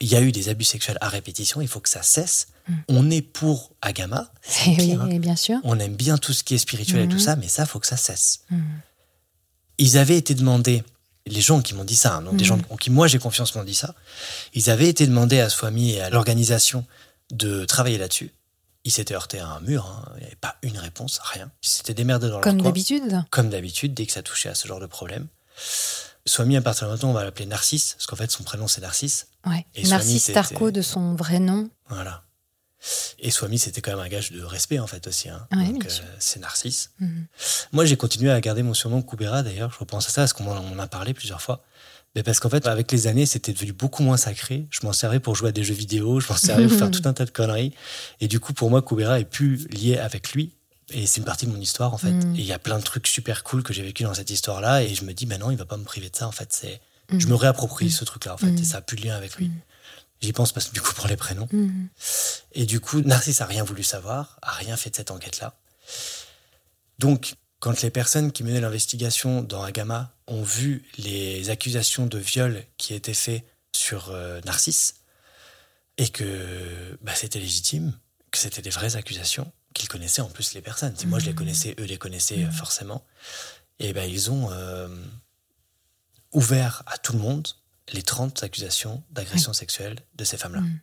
il y a eu des abus sexuels à répétition, il faut que ça cesse. Mm. On est pour Agama, c'est Eh oui, hein. bien sûr. on aime bien tout ce qui est spirituel et tout ça, mais ça, faut que ça cesse. Mm. Ils avaient été demandés, les gens qui m'ont dit ça, hein, donc des gens en qui moi j'ai confiance m'ont dit ça, ils avaient été demandés à Swami et à l'organisation de travailler là-dessus. Ils s'étaient heurtés à un mur, hein. il n'y avait pas une réponse, rien. Ils s'étaient démerdés dans Comme leur coin, d'habitude. comme d'habitude, dès que ça touchait à ce genre de problème. Swami, à partir de maintenant, on va l'appeler Narcisse, parce qu'en fait, son prénom c'est Narcisse. Ouais. Et Swami, Narcisse c'était- Tarko de son vrai nom. Voilà. Et Swami, c'était quand même un gage de respect, en fait, aussi. hein. Ouais, Donc, euh, c'est Narcisse. Mhm. Moi, j'ai continué à garder mon surnom Kubera, d'ailleurs. Je repense à ça, parce qu'on en a parlé plusieurs fois. Mais parce qu'en fait, avec les années, c'était devenu beaucoup moins sacré. Je m'en servais pour jouer à des jeux vidéo, je m'en servais pour faire tout un tas de conneries. Et du coup, pour moi, Kubera est plus lié avec lui. Et c'est une partie de mon histoire, en fait. Mm. Et il y a plein de trucs super cool que j'ai vécu dans cette histoire-là. Et je me dis, ben non, il va pas me priver de ça, en fait. C'est... Mm. Je me réapproprie ce truc-là, en fait. Et ça a plus de lien avec lui. J'y pense parce que du coup, pour les prénoms. Mhm. Et du coup, Narcisse a rien voulu savoir, a rien fait de cette enquête-là. Donc, quand les personnes qui menaient l'investigation dans Agama ont vu les accusations de viol qui étaient faites sur euh, Narcisse, et que bah, c'était légitime, que c'était des vraies accusations, qu'ils connaissaient en plus les personnes. Si moi je les connaissais, eux les connaissaient euh, forcément. Et ben ils ont euh, ouvert à tout le monde les 30 accusations d'agression sexuelle de ces femmes-là. Mm.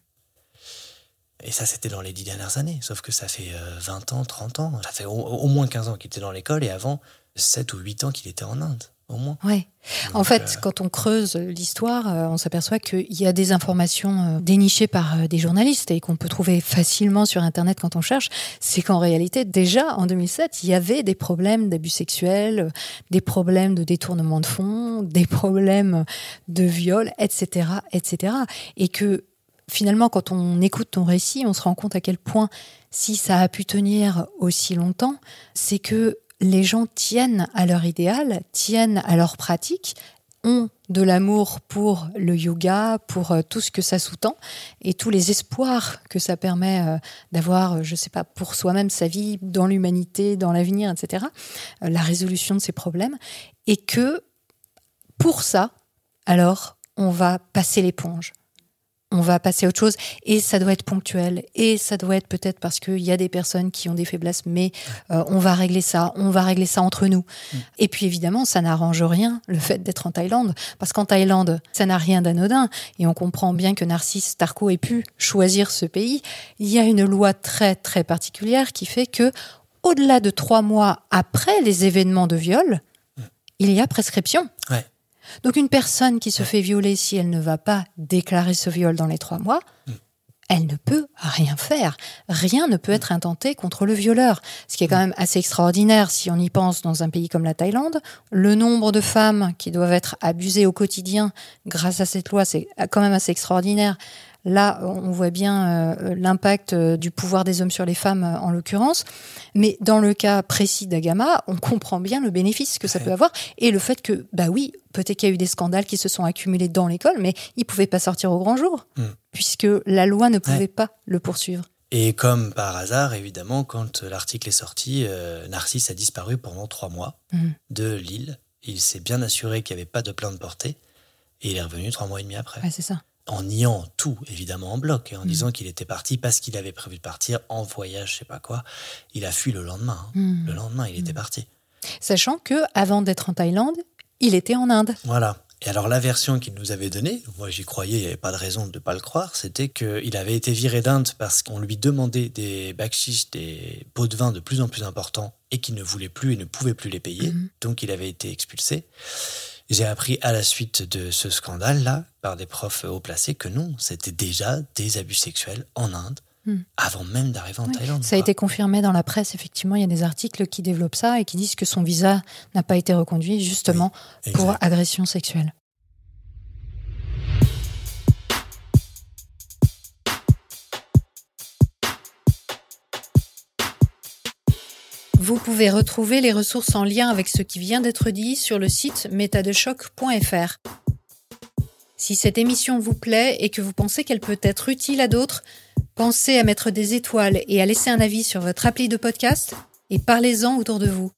Et ça, c'était dans les dix dernières années. Sauf que ça fait euh, 20 ans, 30 ans. Ça fait au, au moins 15 ans qu'il était dans l'école et avant, 7 ou 8 ans qu'il était en Inde, au moins. Ouais. En fait, euh, quand on creuse l'histoire, euh, on s'aperçoit qu'il y a des informations euh, dénichées par des journalistes et qu'on peut trouver facilement sur Internet quand on cherche. C'est qu'en réalité, déjà en 2007, il y avait des problèmes d'abus sexuels, des problèmes de détournement de fonds, des problèmes de viol, etc., etc. Et que finalement, quand on écoute ton récit, on se rend compte à quel point, si ça a pu tenir aussi longtemps, c'est que les gens tiennent à leur idéal, tiennent à leur pratique, ont de l'amour pour le yoga, pour euh, tout ce que ça sous-tend et tous les espoirs que ça permet euh, d'avoir, euh, je sais pas, pour soi-même sa vie, dans l'humanité, dans l'avenir, etc., la résolution de ces problèmes, et que pour ça, alors, on va passer l'éponge on va passer à autre chose. Et ça doit être ponctuel. Et ça doit être peut-être parce qu'il y a des personnes qui ont des faiblesses. Mais euh, on va régler ça. On va régler ça entre nous. Et puis évidemment ça n'arrange rien le fait d'être en Thaïlande. Parce qu'en Thaïlande ça n'a rien d'anodin. Et on comprend bien que Narcisse Tarko ait pu choisir ce pays. Il y a une loi très très particulière qui fait que au-delà de trois mois après les événements de viol il y a prescription. Ouais. Donc une personne qui se fait violer, si elle ne va pas déclarer ce viol dans les trois mois, elle ne peut rien faire. Rien ne peut être intenté contre le violeur. Ce qui est quand même assez extraordinaire si on y pense dans un pays comme la Thaïlande. Le nombre de femmes qui doivent être abusées au quotidien grâce à cette loi, c'est quand même assez extraordinaire. Là, on voit bien euh, l'impact euh, du pouvoir des hommes sur les femmes, euh, en l'occurrence. Mais dans le cas précis d'Agama, on comprend bien le bénéfice que ça Ouais. peut avoir et le fait que, bah oui, peut-être qu'il y a eu des scandales qui se sont accumulés dans l'école, mais il pouvait pas sortir au grand jour, Mm. puisque la loi ne pouvait Ouais. pas le poursuivre. Et comme par hasard, évidemment, quand l'article est sorti, euh, Narcisse a disparu pendant trois mois Mhm. de l'île. Il s'est bien assuré qu'il n'y avait pas de plainte portée. Et il est revenu trois mois et demi après. Ouais, c'est ça. En niant tout, évidemment, en bloc. Et en Mhm. disant qu'il était parti parce qu'il avait prévu de partir en voyage, je sais pas quoi. Il a fui le lendemain. hein. Mm. Le lendemain, il était parti. Sachant que avant d'être en Thaïlande, il était en Inde. Voilà. Et alors la version qu'il nous avait donnée, moi j'y croyais, il n'y avait pas de raison de ne pas le croire, c'était qu'il avait été viré d'Inde parce qu'on lui demandait des bakshish, des pots de vin de plus en plus importants et qu'il ne voulait plus et ne pouvait plus les payer. Donc il avait été expulsé. J'ai appris à la suite de ce scandale-là, par des profs haut placés, que non, c'était déjà des abus sexuels en Inde, hmm. avant même d'arriver en Thaïlande. Ça a été confirmé dans la presse, effectivement, il y a des articles qui développent ça et qui disent que son visa n'a pas été reconduit justement pour agression sexuelle. Vous pouvez retrouver les ressources en lien avec ce qui vient d'être dit sur le site métadechoc.fr. Si cette émission vous plaît et que vous pensez qu'elle peut être utile à d'autres, pensez à mettre des étoiles et à laisser un avis sur votre appli de podcast et parlez-en autour de vous.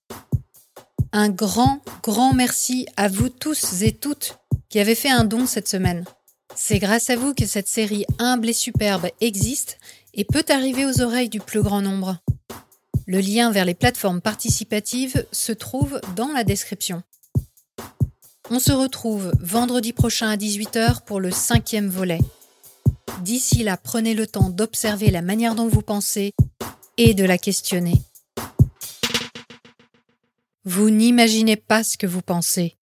Un grand, grand merci à vous tous et toutes qui avez fait un don cette semaine. C'est grâce à vous que cette série humble et superbe existe et peut arriver aux oreilles du plus grand nombre. Le lien vers les plateformes participatives se trouve dans la description. On se retrouve vendredi prochain à 18h pour le cinquième volet. D'ici là, prenez le temps d'observer la manière dont vous pensez et de la questionner. Vous n'imaginez pas ce que vous pensez.